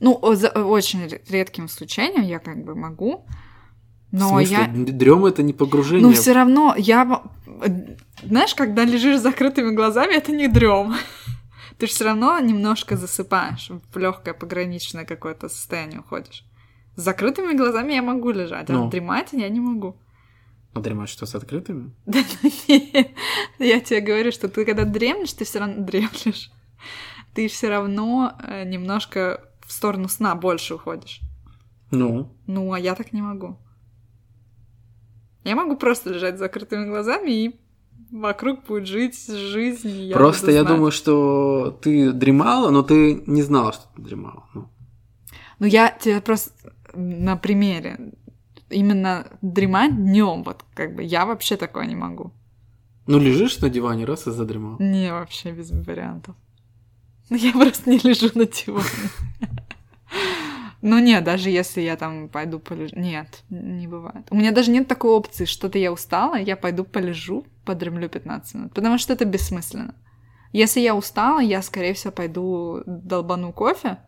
Ну, за очень ре- редким исключением я как бы могу. Но в смысле, я. дрем это не погружение. Ну, все равно я. Знаешь, когда лежишь с закрытыми глазами, это не дрем. Ты же все равно немножко засыпаешь, в легкое пограничное какое-то состояние уходишь. С закрытыми глазами я могу лежать, а Ну. дремать я не могу. А дремать что, с открытыми? *laughs* Да ну нет. Я тебе говорю, что ты когда дремлешь, ты все равно *laughs* дремлешь. Ты все равно э, немножко в сторону сна больше уходишь. Ну, Ну, а я так не могу. Я могу просто лежать с закрытыми глазами, и вокруг будет жить жизнь. я просто я знать. думаю, что ты дремала, но ты не знала, что ты дремала. Ну. Ну, я тебе просто на примере именно дремать днем, вот как бы я вообще такое не могу. Ну, лежишь на диване, раз и задремал. Не, вообще без вариантов. Ну, *laughs* Я просто не лежу на диване. Ну нет, даже если я там пойду полежу... Нет, не бывает. У меня даже нет такой опции, что-то я устала, я пойду полежу, подремлю 15 минут, потому что это бессмысленно. Если я устала, я, скорее всего, пойду долбану кофе,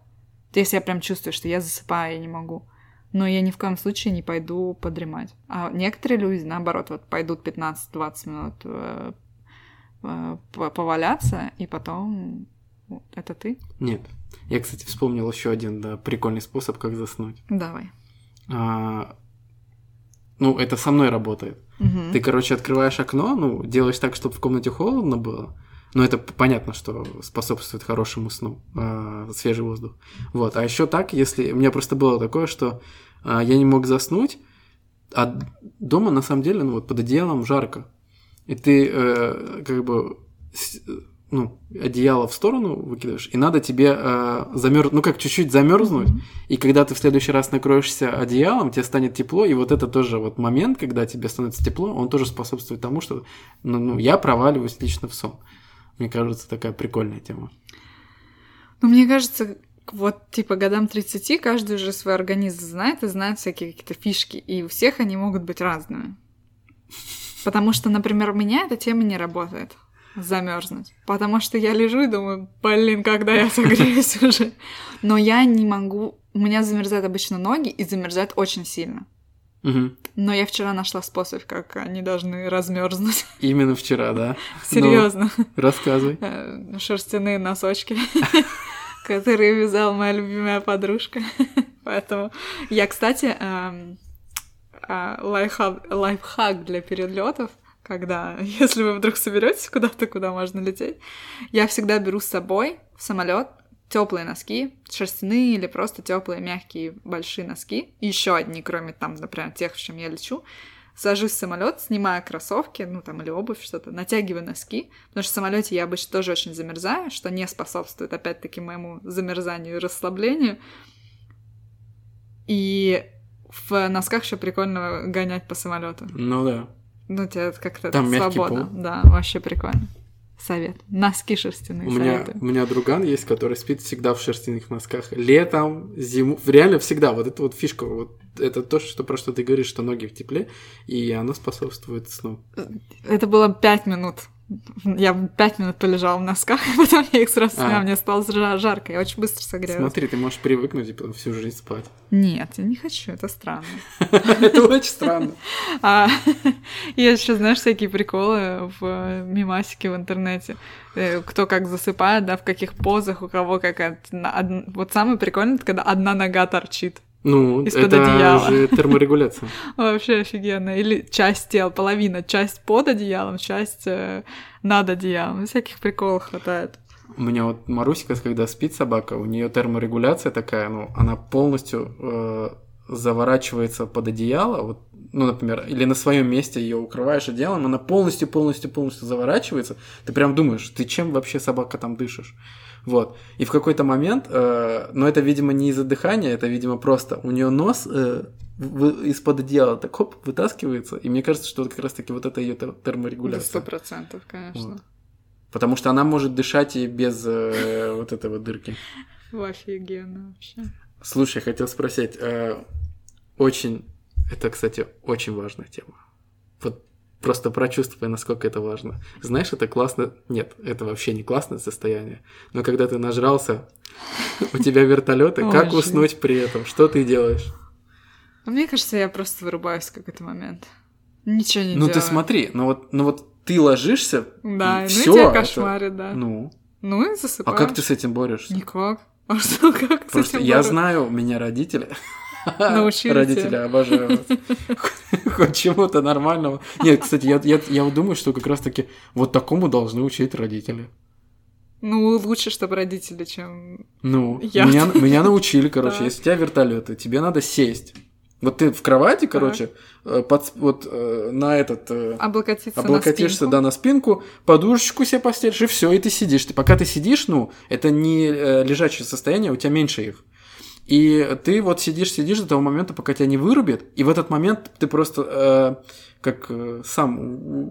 если я прям чувствую, что я засыпаю, я не могу. Но я ни в коем случае не пойду подремать. А некоторые люди, наоборот, вот пойдут 15-20 минут э, э, по- поваляться, и потом... Это ты? Нет. Я, кстати, вспомнил еще один да, прикольный способ, как заснуть. Давай. А, ну, это со мной работает. Мгм. Ты, короче, открываешь окно, ну, делаешь так, чтобы в комнате холодно было. Ну, это понятно, что способствует хорошему сну, а, свежий воздух. Вот. А еще так, если... У меня просто было такое, что а, я не мог заснуть, а дома, на самом деле, ну, вот под одеялом жарко. И ты э, как бы ну, одеяло в сторону выкидываешь, и надо тебе замерзнуть, ну как чуть-чуть замерзнуть, Мгм. и когда ты в следующий раз накроешься одеялом, тебе станет тепло, и вот это тоже вот момент, когда тебе становится тепло, он тоже способствует тому, что ну, ну, я проваливаюсь лично в сон. Мне кажется, такая прикольная тема. Ну, мне кажется, вот, типа, годам 30 каждый уже свой организм знает и знает всякие какие-то фишки, и у всех они могут быть разными. Потому что, например, у меня эта тема не работает замерзнуть. Потому что я лежу и думаю, блин, когда я согреюсь *laughs* уже. Но я не могу... У меня замерзают обычно ноги и замерзают очень сильно. Но я вчера нашла способ, как они должны размерзнуть. *laughs* Именно вчера, да? *laughs* Серьезно. Ну, рассказывай. Э, Шерстяные носочки, которые вязала моя любимая подружка. Поэтому я, кстати, эм, лайфхак, лайфхак для перелетов, когда, *laughs* если вы вдруг соберетесь куда-то, куда можно лететь, я всегда беру с собой в самолет теплые носки, шерстяные или просто теплые, мягкие, большие носки. Еще одни, кроме там, например, тех, в чем я лечу. Сажусь в самолет, снимаю кроссовки, ну там или обувь, что-то, натягиваю носки, потому что в самолете я обычно тоже очень замерзаю, что не способствует опять-таки моему замерзанию и расслаблению. И в носках еще прикольно гонять по самолету. Ну да. Ну, тебе как-то Там свободно. пол. Да, вообще прикольно. Совет. Носки шерстяные У меня, советую. у меня друган есть, который спит всегда в шерстяных носках. Летом, зиму, реально всегда. Вот это вот фишка. Вот это то, что, про что ты говоришь, что ноги в тепле, и оно способствует сну. Это было пять минут. Я пять минут полежала в носках, и *laughs* потом я их сразу А. сняла. Мне стало жа- жарко, я очень быстро согрелась. Смотри, ты можешь привыкнуть и потом всю жизнь спать. Нет, я не хочу, это странно. *laughs* Это очень странно. *laughs* А, я еще, знаешь, всякие приколы в э, мимасике в интернете. Э, Кто как засыпает, да, в каких позах, у кого как... Вот самое прикольное, это когда одна нога торчит. Ну, Из-под это одеяла. же терморегуляция. *laughs* Вообще офигенно. Или часть тела, половина. Часть под одеялом, часть э, над одеялом. Всяких приколов хватает. У меня вот Марусика, когда спит собака, у нее терморегуляция такая, ну, она полностью э, заворачивается под одеяло, вот, ну, например, или на своем месте ее укрываешь одеялом, она полностью, полностью, полностью заворачивается. Ты прям думаешь, ты чем вообще собака там дышишь? Вот. И в какой-то момент, э, но это, видимо, не из-за дыхания, это, видимо, просто у нее нос э, из-под одеяла так хоп, вытаскивается. И мне кажется, что вот как раз-таки вот это ее терморегуляция. сто процентов, конечно. Вот. Потому что она может дышать и без э, вот этой вот дырки. Офигенно вообще. Слушай, хотел спросить, э, очень, это, кстати, очень важная тема. Просто прочувствуй, насколько это важно. Знаешь, это классно... Нет, это вообще не классное состояние. Но когда ты нажрался, у тебя вертолеты, как уснуть при этом? Что ты делаешь? А Мне кажется, я просто вырубаюсь в какой-то момент. Ничего не Ну делаю. ты смотри, ну вот, ну вот ты ложишься, Да, и ну тебя кошмарит, да. Ну, ну, и засыпаешь. а как ты с этим борешься? Никак. *laughs* А что, как с Просто этим я знаю, у меня родители... *laughs* *laughs* Научили Родители обожают. *laughs* Хоть чему-то нормальному. Нет, кстати, я, я, я думаю, что как раз-таки вот такому должны учить родители. Ну, лучше, чтобы родители, чем... Ну, Я- меня, меня научили, *laughs* короче, если у тебя вертолеты, тебе надо сесть. Вот ты в кровати, короче, э, под, вот э, на этот... э, Облокотиться облокотишься, на да, на спинку, подушечку себе постелишь, и все, и ты сидишь. Ты, пока ты сидишь, ну, это не э, лежачее состояние, у тебя меньше их. И ты вот сидишь, сидишь до того момента, пока тебя не вырубит, и в этот момент ты просто э, как э, сам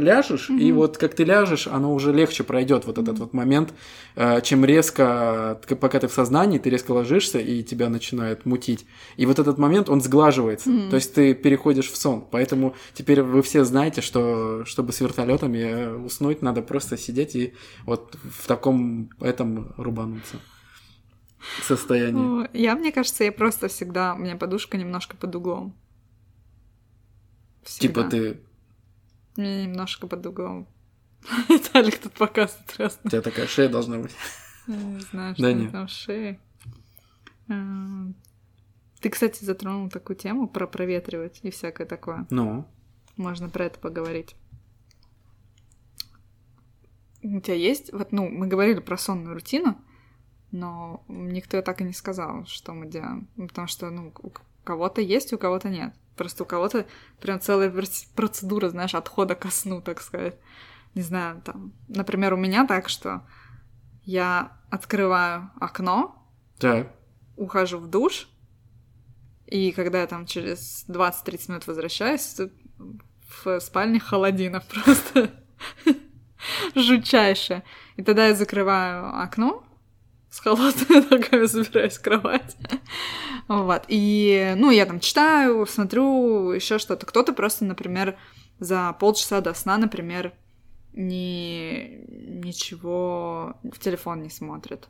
ляжешь, и Мгм. вот как ты ляжешь, оно уже легче пройдет вот этот вот момент, э, чем резко, пока ты в сознании, ты резко ложишься, и тебя начинает мутить. И вот этот момент, он сглаживается. Мгм. То есть ты переходишь в сон. Поэтому теперь вы все знаете, что чтобы с вертолетами э, уснуть, надо просто сидеть и вот в таком этом рубануться состоянии. Я, мне кажется, я просто всегда... У меня подушка немножко под углом. Всегда. Типа ты, меня немножко под углом. *laughs* Виталик тут показывает раз. у тебя такая шея должна быть. Я не знаю, Да что нет. там в шее. А, Ты, кстати, затронул такую тему про проветривать и всякое такое. Ну, Можно про это поговорить. У тебя есть, вот, ну, мы говорили про сонную рутину, но никто так и не сказал, что мы делаем. Ну, Потому что, ну, у кого-то есть, у кого-то нет. Просто у кого-то прям целая проц- процедура, знаешь, отхода ко сну, так сказать. Не знаю, там, например, у меня так, что я открываю окно, так. ухожу в душ, и когда я там через 20-30 минут возвращаюсь, в спальне холодина *laughs* просто *laughs* жутчайшая. И тогда я закрываю окно, с холодными *laughs* ногами забираюсь в кровать. Вот. И, ну, я там читаю, смотрю, еще что-то. Кто-то просто, например, за полчаса до сна, например, ни, ничего в телефон не смотрит.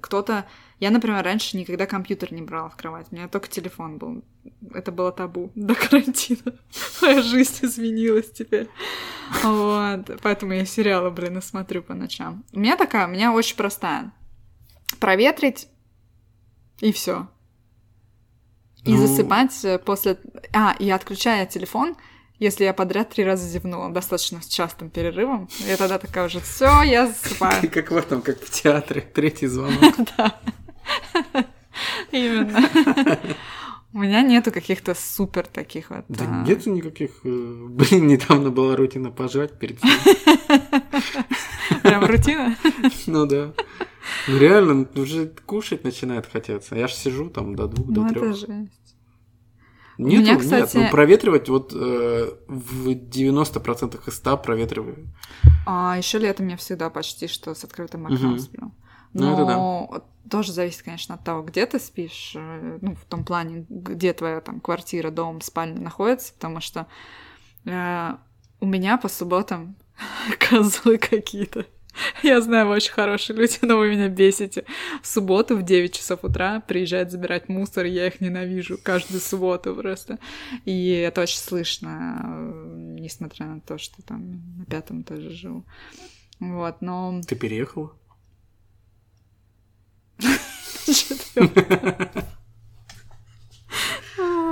Кто-то... Я, например, раньше никогда компьютер не брала в кровать. У меня только телефон был. Это было табу *laughs* до карантина. Моя жизнь изменилась теперь. Вот. Поэтому я сериалы, блин, смотрю по ночам. У меня такая, у меня очень простая. Проветрить и все. И ну... засыпать после... А, и отключая телефон, если я подряд три раза зевнула, достаточно с частым перерывом, я тогда такая уже, все, я засыпаю. *laughs* Как в этом, как в театре, третий звонок. *laughs* Да. Именно. У меня нету каких-то супер таких вот. Да а... нету никаких. Э, блин, недавно была рутина пожрать перед *laughs* Прям рутина? Ну да. Ну реально, уже кушать начинает хотеться. Я ж сижу там до двух, до трех. Нет, меня, кстати... нет, ну проветривать вот э, в 90% из 100 проветриваю. А еще летом я всегда почти что с открытым окном угу. сплю. Но ну, это да. тоже зависит, конечно, от того, где ты спишь, э, ну, в том плане, где твоя там квартира, дом, спальня находится, потому что э, у меня по субботам *laughs* козлы какие-то. *laughs* Я знаю, вы очень хорошие люди, но вы меня бесите. В субботу в 9 часов утра приезжают забирать мусор, я их ненавижу каждую субботу просто. И это очень слышно, несмотря на то, что там на пятом тоже живу. Вот, но... Ты переехала?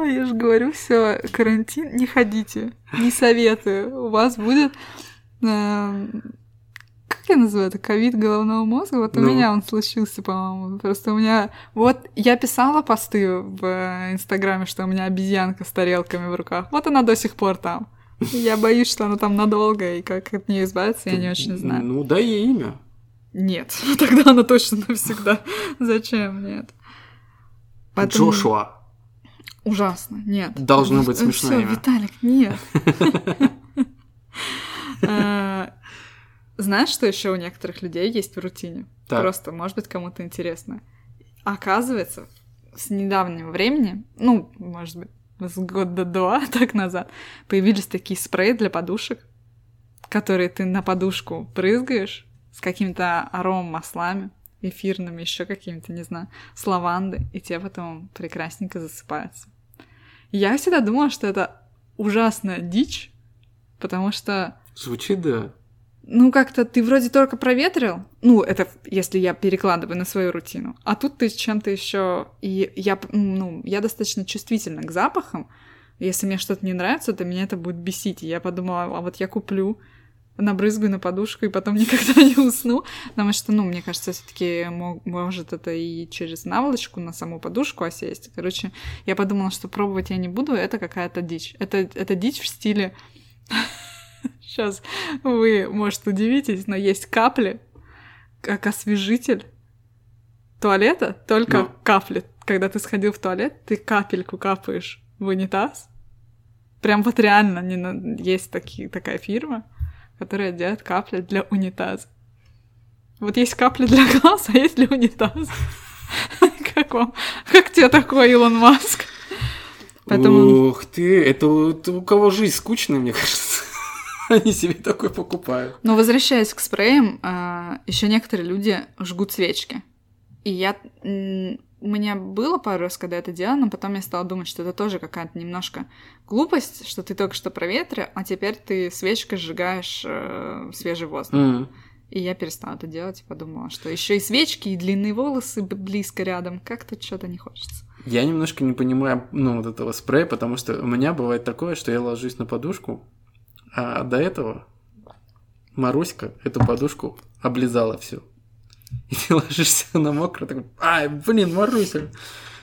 Я же говорю, все, карантин, не ходите, не советую. У вас будет как я называю это, ковид головного мозга? Вот ну. у меня он случился, по-моему. Просто у меня... Вот я писала посты в Инстаграме, что у меня обезьянка с тарелками в руках. Вот она до сих пор там. Я боюсь, что она там надолго, и как от нее избавиться, я не очень знаю. Ну, дай ей имя. Нет, *laughs* тогда она точно навсегда. Зачем? Нет. Поэтому... Джошуа. Ужасно, нет. Должно быть смешное Всё, Виталик, нет. *laughs* Знаешь, что еще у некоторых людей есть в рутине? Так. Просто, может быть, кому-то интересно. Оказывается, с недавнего времени, ну, может быть, с года два *laughs* так назад, появились такие спреи для подушек, которые ты на подушку прызгаешь с какими-то аромамаслами, эфирными, еще какими-то, не знаю, с лаванды, и тебе потом прекрасненько засыпается. Я всегда думала, что это ужасная дичь, потому что... Звучит, да ну, как-то ты вроде только проветрил, ну, это если я перекладываю на свою рутину, а тут ты чем-то еще, и я, ну, я достаточно чувствительна к запахам, если мне что-то не нравится, то меня это будет бесить, и я подумала, а вот я куплю, набрызгаю на подушку и потом *laughs* никогда не усну, потому что, ну, мне кажется, все таки может это и через наволочку на саму подушку осесть. Короче, я подумала, что пробовать я не буду, это какая-то дичь. Это, это дичь в стиле *laughs* Сейчас вы, может, удивитесь, но есть капли, как освежитель туалета, только ну. капли. Когда ты сходил в туалет, ты капельку капаешь в унитаз. Прям вот реально не есть такие, такая фирма, которая делает капли для унитаза. Вот есть капли для глаз, а есть для унитаза. *laughs* Как вам? Как тебе такой Илон Маск? Поэтому... Ух ты, это у кого жизнь скучная, мне кажется. Они себе такой покупают. Но возвращаясь к спреям, а, еще некоторые люди жгут свечки. И я... У меня было пару раз, когда это делала, но потом я стала думать, что это тоже какая-то немножко глупость, что ты только что проветрил, а теперь ты свечкой сжигаешь э, свежий воздух. Mm. И я перестала это делать и подумала, что еще и свечки, и длинные волосы близко рядом, как-то что-то не хочется. Я немножко не понимаю, ну, вот этого спрея, потому что у меня бывает такое, что я ложусь на подушку, а до этого Маруська эту подушку облизала все. И ты ложишься на мокро, такой, ай, блин, Маруся.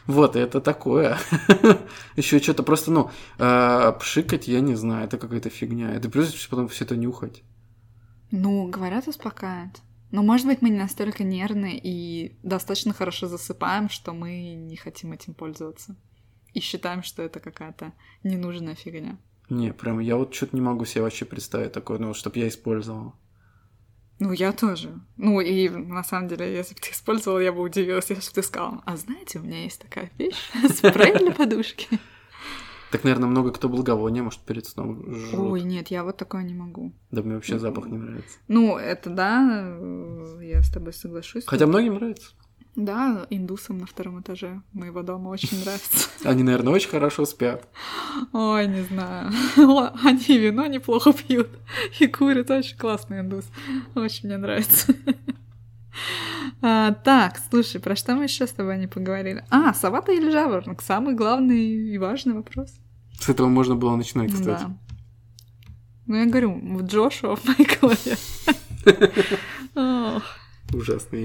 Вот, это такое. *laughs* Еще что-то просто, ну, э, пшикать, я не знаю, это какая-то фигня. Это плюс потом все это нюхать. Ну, говорят, успокаивает. Но, может быть, мы не настолько нервны и достаточно хорошо засыпаем, что мы не хотим этим пользоваться. И считаем, что это какая-то ненужная фигня. Не, прям я вот что-то не могу себе вообще представить такое, ну, чтобы я использовал. Ну, я тоже. Ну, и на самом деле, если бы ты использовал, я бы удивилась, если бы ты сказал, а знаете, у меня есть такая вещь, *laughs* спрей для подушки. Так, наверное, много кто благовония, может, перед сном жжет. Ой, нет, я вот такое не могу. Да мне вообще запах не нравится. Ну, это да, э, я с тобой соглашусь. Хотя многим нравится. Да, индусам на втором этаже моего дома очень *laughs* нравится. Они, наверное, очень хорошо спят. Ой, не знаю. *laughs* Они вино неплохо пьют и курят. Очень классный индус. Очень мне нравится. *laughs* А, так, слушай, про что мы еще с тобой не поговорили? А, сова или жаворонок? Самый главный и важный вопрос. С этого можно было начинать, кстати. Да. Ну, я говорю, в Джошуа в моей голове.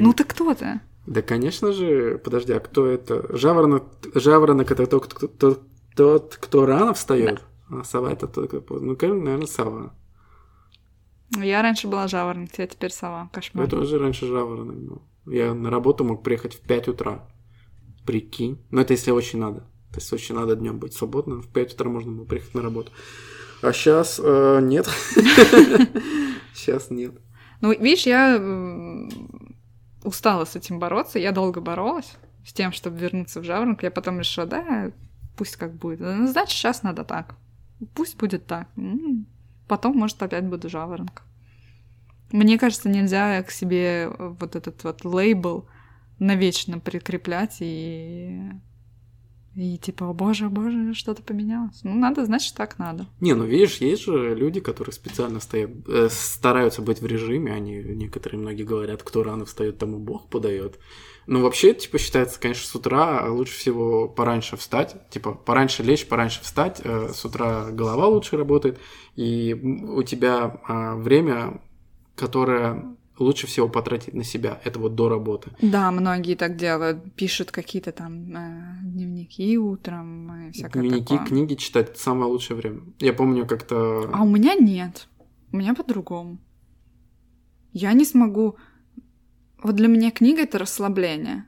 Ну ты кто то Да, конечно же, подожди, а кто это? Жаворонок, жаворонок это тот, кто, тот, тот, кто рано встает, а сова это тот, кто поздно. Ну, конечно, наверное, сова. Я раньше была жаворонок, я теперь сова. Кошмар. Я тоже раньше жаворонок был. Я на работу мог приехать в 5 утра. Прикинь. Но это если очень надо. То есть очень надо днем быть свободным. В 5 утра можно было приехать на работу. А сейчас э, нет. *laughs* Сейчас нет. Ну, видишь, я устала с этим бороться. Я долго боролась с тем, чтобы вернуться в жаворонок. Я потом решила, да, пусть как будет. Ну, значит, сейчас надо так. Пусть будет так. М, Потом, может, опять буду жаворонком. Мне кажется, нельзя к себе вот этот вот лейбл навечно прикреплять и... И типа, о боже, о боже, что-то поменялось. Ну, надо, значит, так надо. Не, ну видишь, есть же люди, которые специально стоят, э, стараются быть в режиме, они, некоторые многие говорят, кто рано встает, тому Бог подает. Ну, вообще, типа, считается, конечно, с утра лучше всего пораньше встать, типа, пораньше лечь, пораньше встать, э, с утра голова лучше работает, и у тебя а, время, которое лучше всего потратить на себя, это вот до работы. Да, многие так делают, пишут какие-то там э, дневники утром и всякое Дневники, такое. книги читать это самое лучшее время. Я помню как-то... А у меня нет. У меня по-другому. Я не смогу... Вот для меня книга — это расслабление.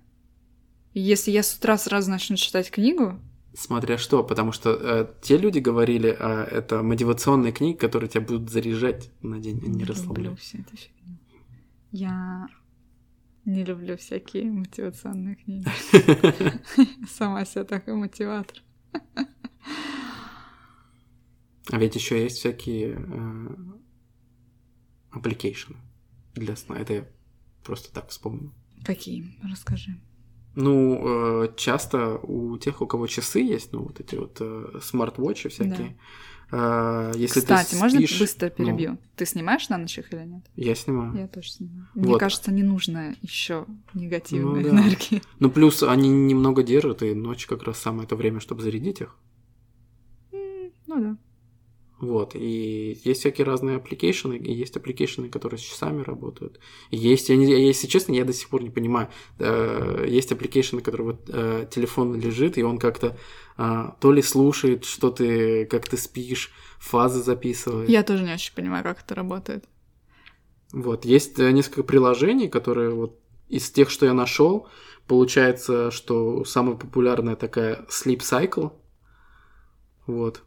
Если я с утра сразу начну читать книгу, Смотря что, потому что э, те люди говорили, а, это мотивационные книги, которые тебя будут заряжать на день, а не люблю расслаблять. всю эту фигню. Я не люблю всякие мотивационные книги. *laughs* Сама себя такой мотиватор. А ведь еще есть всякие э, application для сна. Это я просто так вспомнил. Какие? Расскажи. Ну, э, часто у тех, у кого часы есть, ну, вот эти вот э, смарт-вотчи всякие, э, если Кстати, ты можно спишь, быстро ну, перебью? Ты снимаешь на ночь их или нет? я снимаю. Я тоже снимаю. Мне Вот. кажется, не нужно еще негативной Ну да. энергии. Ну, плюс они немного держат, и ночь как раз самое это время, чтобы зарядить их. Ну да. Вот, и есть всякие разные application ы, и есть application ы, которые с часами работают. И Есть, я, не, если честно, я до сих пор не понимаю. Э, есть application ы, которые вот э, телефон лежит, и он как-то а, то ли слушает, что ты, как ты спишь, фазы записывает. Я тоже не очень понимаю, как это работает. Вот, есть э, несколько приложений, которые вот из тех, что я нашел, получается, что самая популярная такая Sleep Cycle. Вот.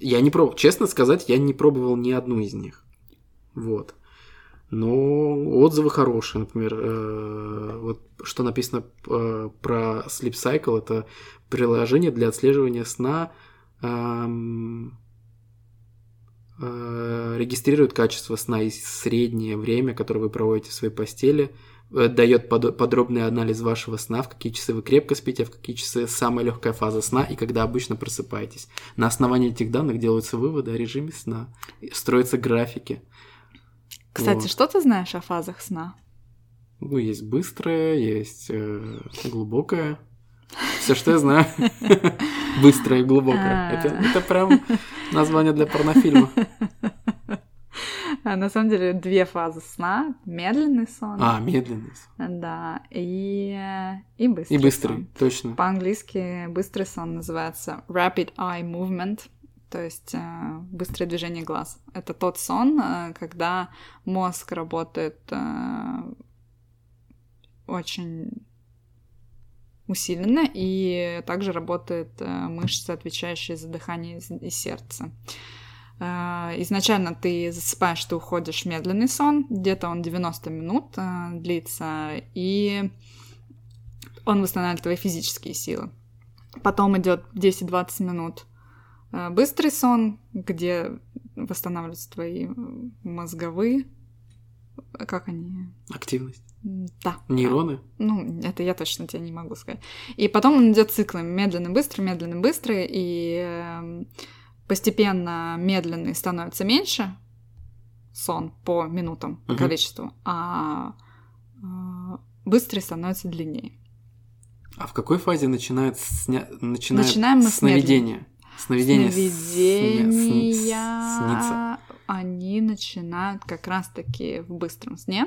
Я не пробовал, честно сказать, я не пробовал ни одну из них. Вот. Но отзывы хорошие, например, э, вот что написано э, про Sleep Cycle, это приложение для отслеживания сна, эм, э, регистрирует качество сна и среднее время, которое вы проводите в своей постели, дает подо- подробный анализ вашего сна, в какие часы вы крепко спите, а в какие часы самая легкая фаза сна и когда обычно просыпаетесь. На основании этих данных делаются выводы о режиме сна, строятся графики. Кстати, Вот. что ты знаешь о фазах сна? Ну, есть быстрое, есть э, глубокое. Все, что я знаю. *laughs* Быстрое и глубокое. Это, это прям название для порнофильма. *laughs* *laughs* А, На самом деле две фазы сна. Медленный сон. А, медленный. Да. И, и быстрый И быстрый, сон. точно. По-английски быстрый сон называется rapid eye movement, то есть э, быстрое движение глаз. Это тот сон, э, когда мозг работает э, очень усиленно, и также работают э, мышцы, отвечающие за дыхание и сердце. Э, изначально ты засыпаешь, ты уходишь в медленный сон, где-то он 90 минут э, длится, и он восстанавливает твои физические силы. Потом идет 10-20 минут э, быстрый сон, где восстанавливаются твои мозговые, как они? Активность. Да. Нейроны? Ну, это я точно тебе не могу сказать. И потом он идет циклами медленно, быстро, медленно, быстро, и эм, постепенно медленный становится меньше сон по минутам, по угу. количеству, а быстрый становится длиннее. А в какой фазе начинает сня... начинает Начинаем мы сновидение? Сновидение. Сновидения снится. они начинают как раз-таки в быстром сне,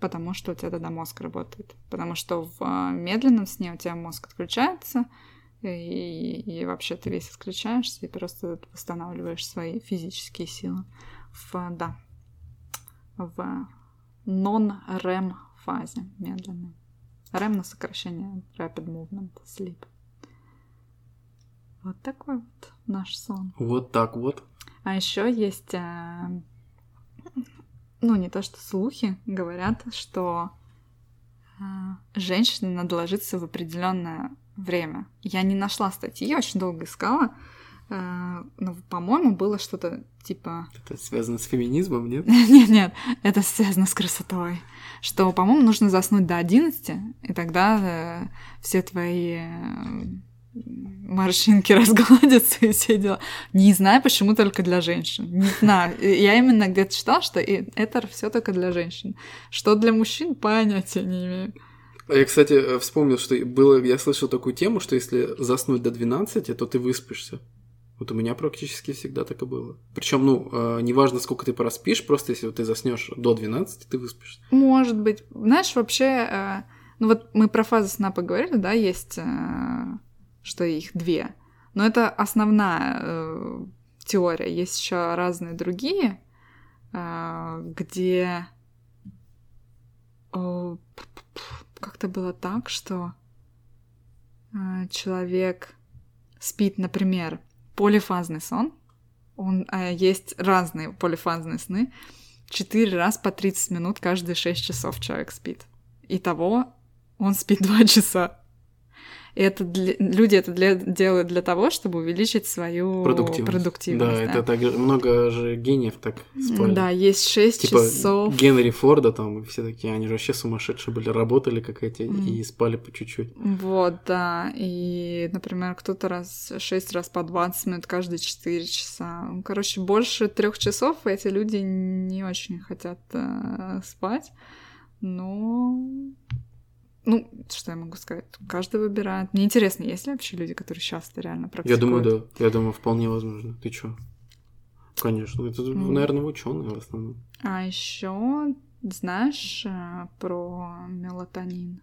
потому что у тебя тогда мозг работает. Потому что в а, медленном сне у тебя мозг отключается, и, и вообще ты весь отключаешься и просто восстанавливаешь свои физические силы. В, да, в non-REM фазе медленно. REM на сокращение Rapid Movement Sleep. Вот такой вот наш сон. Вот так вот. А еще есть, э, ну не то что слухи, говорят, что э, женщине надо ложиться в определенное время. Я не нашла статьи, очень долго искала. Э, но, по-моему, было что-то типа... Это связано с феминизмом, нет? *laughs* нет, нет, это связано с красотой. Что, по-моему, нужно заснуть до 11, и тогда э, все твои э, морщинки *laughs* разгладятся и все дела. Не знаю, почему только для женщин. Не знаю. Я именно где-то читала, что это все только для женщин. Что для мужчин, понятия не имею. А я, кстати, э, вспомнил, что было, я слышал такую тему, что если заснуть до 12, то ты выспишься. Вот у меня практически всегда так и было. Причем, ну, э, неважно, сколько ты проспишь, просто если вот ты заснешь до 12, ты выспишься. Может быть. Знаешь, вообще, э, ну вот мы про фазы сна поговорили, да, есть, э, что их две. Но это основная э, теория. Есть еще разные другие, э, где как-то было так, что э, человек спит, например, полифазный сон. Он, э, есть разные полифазные сны. Четыре раз по 30 минут каждые 6 часов человек спит. Итого он спит 2 *laughs* часа. Это для, люди это для, делают для того, чтобы увеличить свою продуктивность. продуктивность да, да, это так много же гениев так спали. Да, есть 6 типа часов. Генри Форда там, все такие, они же вообще сумасшедшие были, работали как эти mm. и спали по чуть-чуть. Вот, да. И, например, кто-то раз 6 раз по 20 минут каждые 4 часа. Короче, больше трех часов эти люди не очень хотят э, спать. Но ну, что я могу сказать? Каждый выбирает. Мне интересно, есть ли вообще люди, которые часто реально практикуют? Я думаю, да. Я думаю, вполне возможно. Ты чё? Конечно. Это, mm. наверное, ученые в основном. А еще знаешь э, про мелатонин?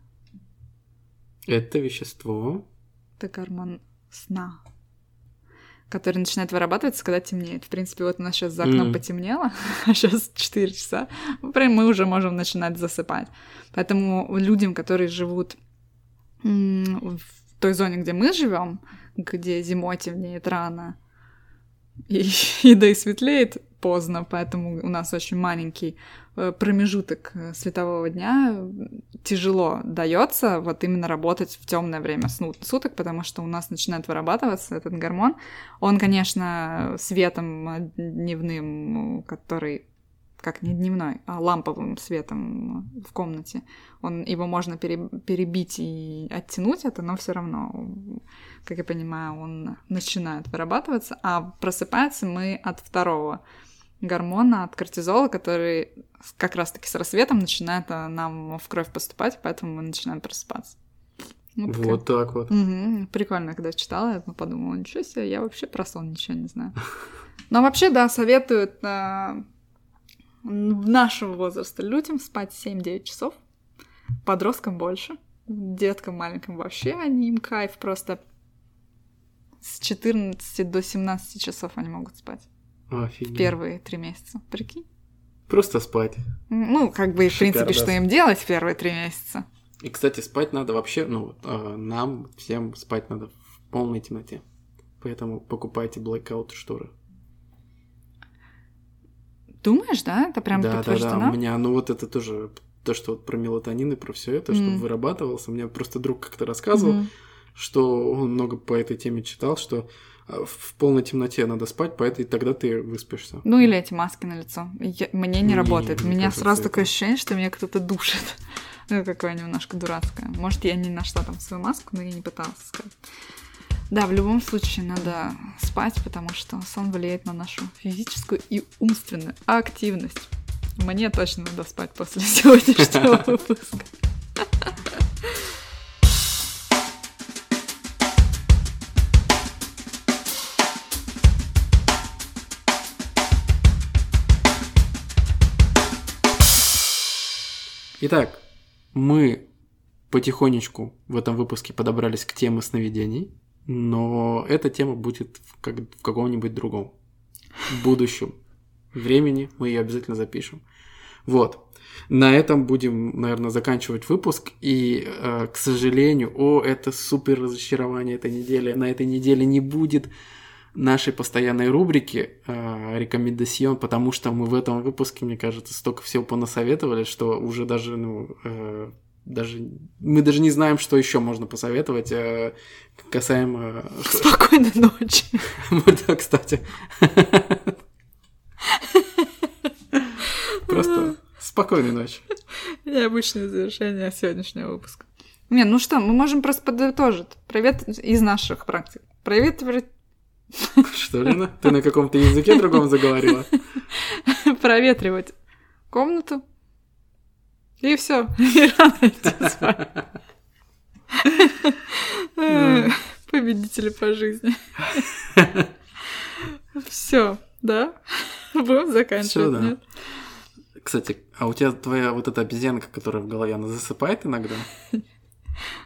Это вещество. Это гормон сна который начинает вырабатываться, когда темнеет. В принципе, вот у нас сейчас за окном mm. потемнело, *laughs* а сейчас 4 часа, прям мы уже можем начинать засыпать. Поэтому людям, которые живут в той зоне, где мы живем, где зимой темнеет рано, и, *laughs* и да и светлеет поздно, поэтому у нас очень маленький Э, промежуток э, светового дня тяжело дается вот именно работать в темное время суток, потому что у нас начинает вырабатываться этот гормон. Он, конечно, светом дневным, который как не дневной, а ламповым светом в комнате. Он, его можно пере, перебить и оттянуть это, но все равно, как я понимаю, он начинает вырабатываться, а просыпается мы от второго гормона, от кортизола, который как раз-таки с рассветом начинает а, нам в кровь поступать, поэтому мы начинаем просыпаться. Вот, вот так вот. Угу. Прикольно, когда читала, я подумала, ничего себе, я вообще про сон ничего не знаю. Но вообще, да, советуют э, нашего возраста людям спать 7-9 часов, подросткам больше, деткам маленьким вообще, они им кайф просто с 14 до 17 часов они могут спать. Офигеть. Первые три месяца. Прикинь? Просто спать. Ну, как бы, в принципе, что им делать в первые три месяца. И, кстати, спать надо вообще, ну, э, нам всем спать надо в полной темноте. Поэтому покупайте blackout шторы. Думаешь, да? Это прям да, да, подтверждено? да. У меня, ну вот это тоже то, что вот про мелатонин и про все это, чтобы Мгм. вырабатывался. Мне просто друг как-то рассказывал, Мгм. что он много по этой теме читал, что а, в полной темноте надо спать, поэтому и тогда ты выспишься. Ну или эти маски на лицо. Я- мне не Не, работает. У мне меня сразу это- такое ощущение, что меня кто-то душит. *laughs* Ну, какое немножко дурацкое. Может, я не нашла там свою маску, но я не пыталась искать. Да, в любом случае надо спать, потому что сон влияет на нашу физическую и умственную активность. Мне точно надо спать после *laughs* сегодняшнего *laughs* выпуска. Итак, мы потихонечку в этом выпуске подобрались к теме сновидений, но эта тема будет в, как- в каком-нибудь другом будущем времени. Мы ее обязательно запишем. Вот. На этом будем, наверное, заканчивать выпуск. И, э, к сожалению, о, это супер разочарование этой недели. На этой неделе не будет нашей постоянной рубрики э, рекомендацион, потому что мы в этом выпуске, мне кажется, столько всего понасоветовали, что уже даже, ну, э, даже мы даже не знаем, что еще можно посоветовать э, касаемо. *laughs* Спокойной ночи. *laughs* Да, кстати. *laughs* Просто спокойной ночи. Необычное завершение сегодняшнего выпуска. Не, ну что, мы можем просто подытожить. Привет из наших практик. Привет, привет- Что, Лена? Ты на каком-то языке другом заговорила? проветривать комнату. И все. *laughs* И рано *laughs* Победители по жизни. *laughs* Все, да? Будем заканчивать, Всё, да. Кстати, а у тебя твоя вот эта обезьянка, которая в голове, она засыпает иногда?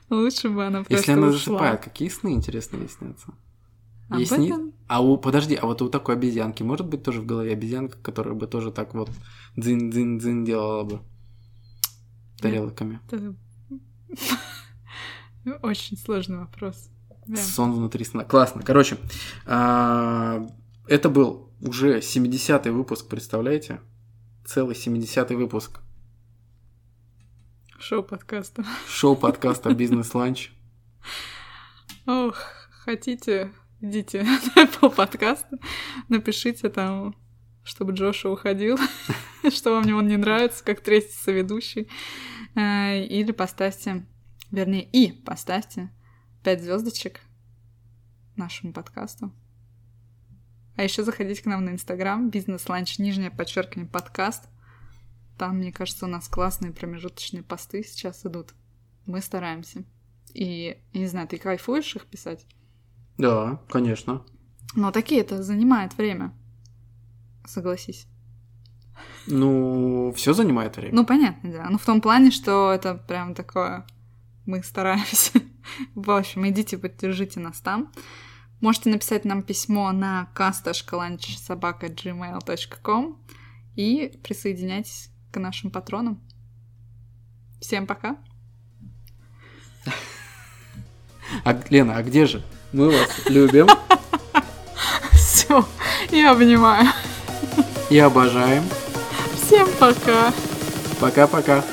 Лучше бы она просто Если она засыпает, какие сны интересные ей снятся? Об сни- этом? А у, подожди, а вот у такой обезьянки может быть тоже в голове обезьянка, которая бы тоже так вот дзин-дзин-дзин делала бы тарелками? Это *laughs* Очень сложный вопрос. Да. Сон внутри сна. Классно. Короче, а, это был уже 70-й выпуск, представляете? Целый 70-й выпуск Шоу подкаста. шоу подкаста *laughs* «Бизнес-ланч». Ох, хотите, идите *laughs* на Apple подкаста, напишите там, чтобы Джоша уходил, *laughs* что вам он не нравится, как третий соведущий. Э, Или поставьте, вернее, и поставьте 5 звездочек нашему подкасту. А еще заходите к нам на Инстаграм, бизнес-ланч, нижнее подчеркивание, подкаст. Там, мне кажется, у нас классные промежуточные посты сейчас идут. Мы стараемся. И, не знаю, ты кайфуешь их писать? Да, конечно. Но такие это занимает время. Согласись. Ну, все занимает время. Ну, понятно, да. Ну, в том плане, что это прям такое... Мы стараемся. *laughs* В общем, идите, поддержите нас там. Можете написать нам письмо на casta.lunchsobaka.gmail.com и присоединяйтесь к нашим патронам. Всем пока. А, Лена, а где же? Мы вас любим *laughs* Все, я обнимаю. И обожаем. Всем пока. Пока-пока.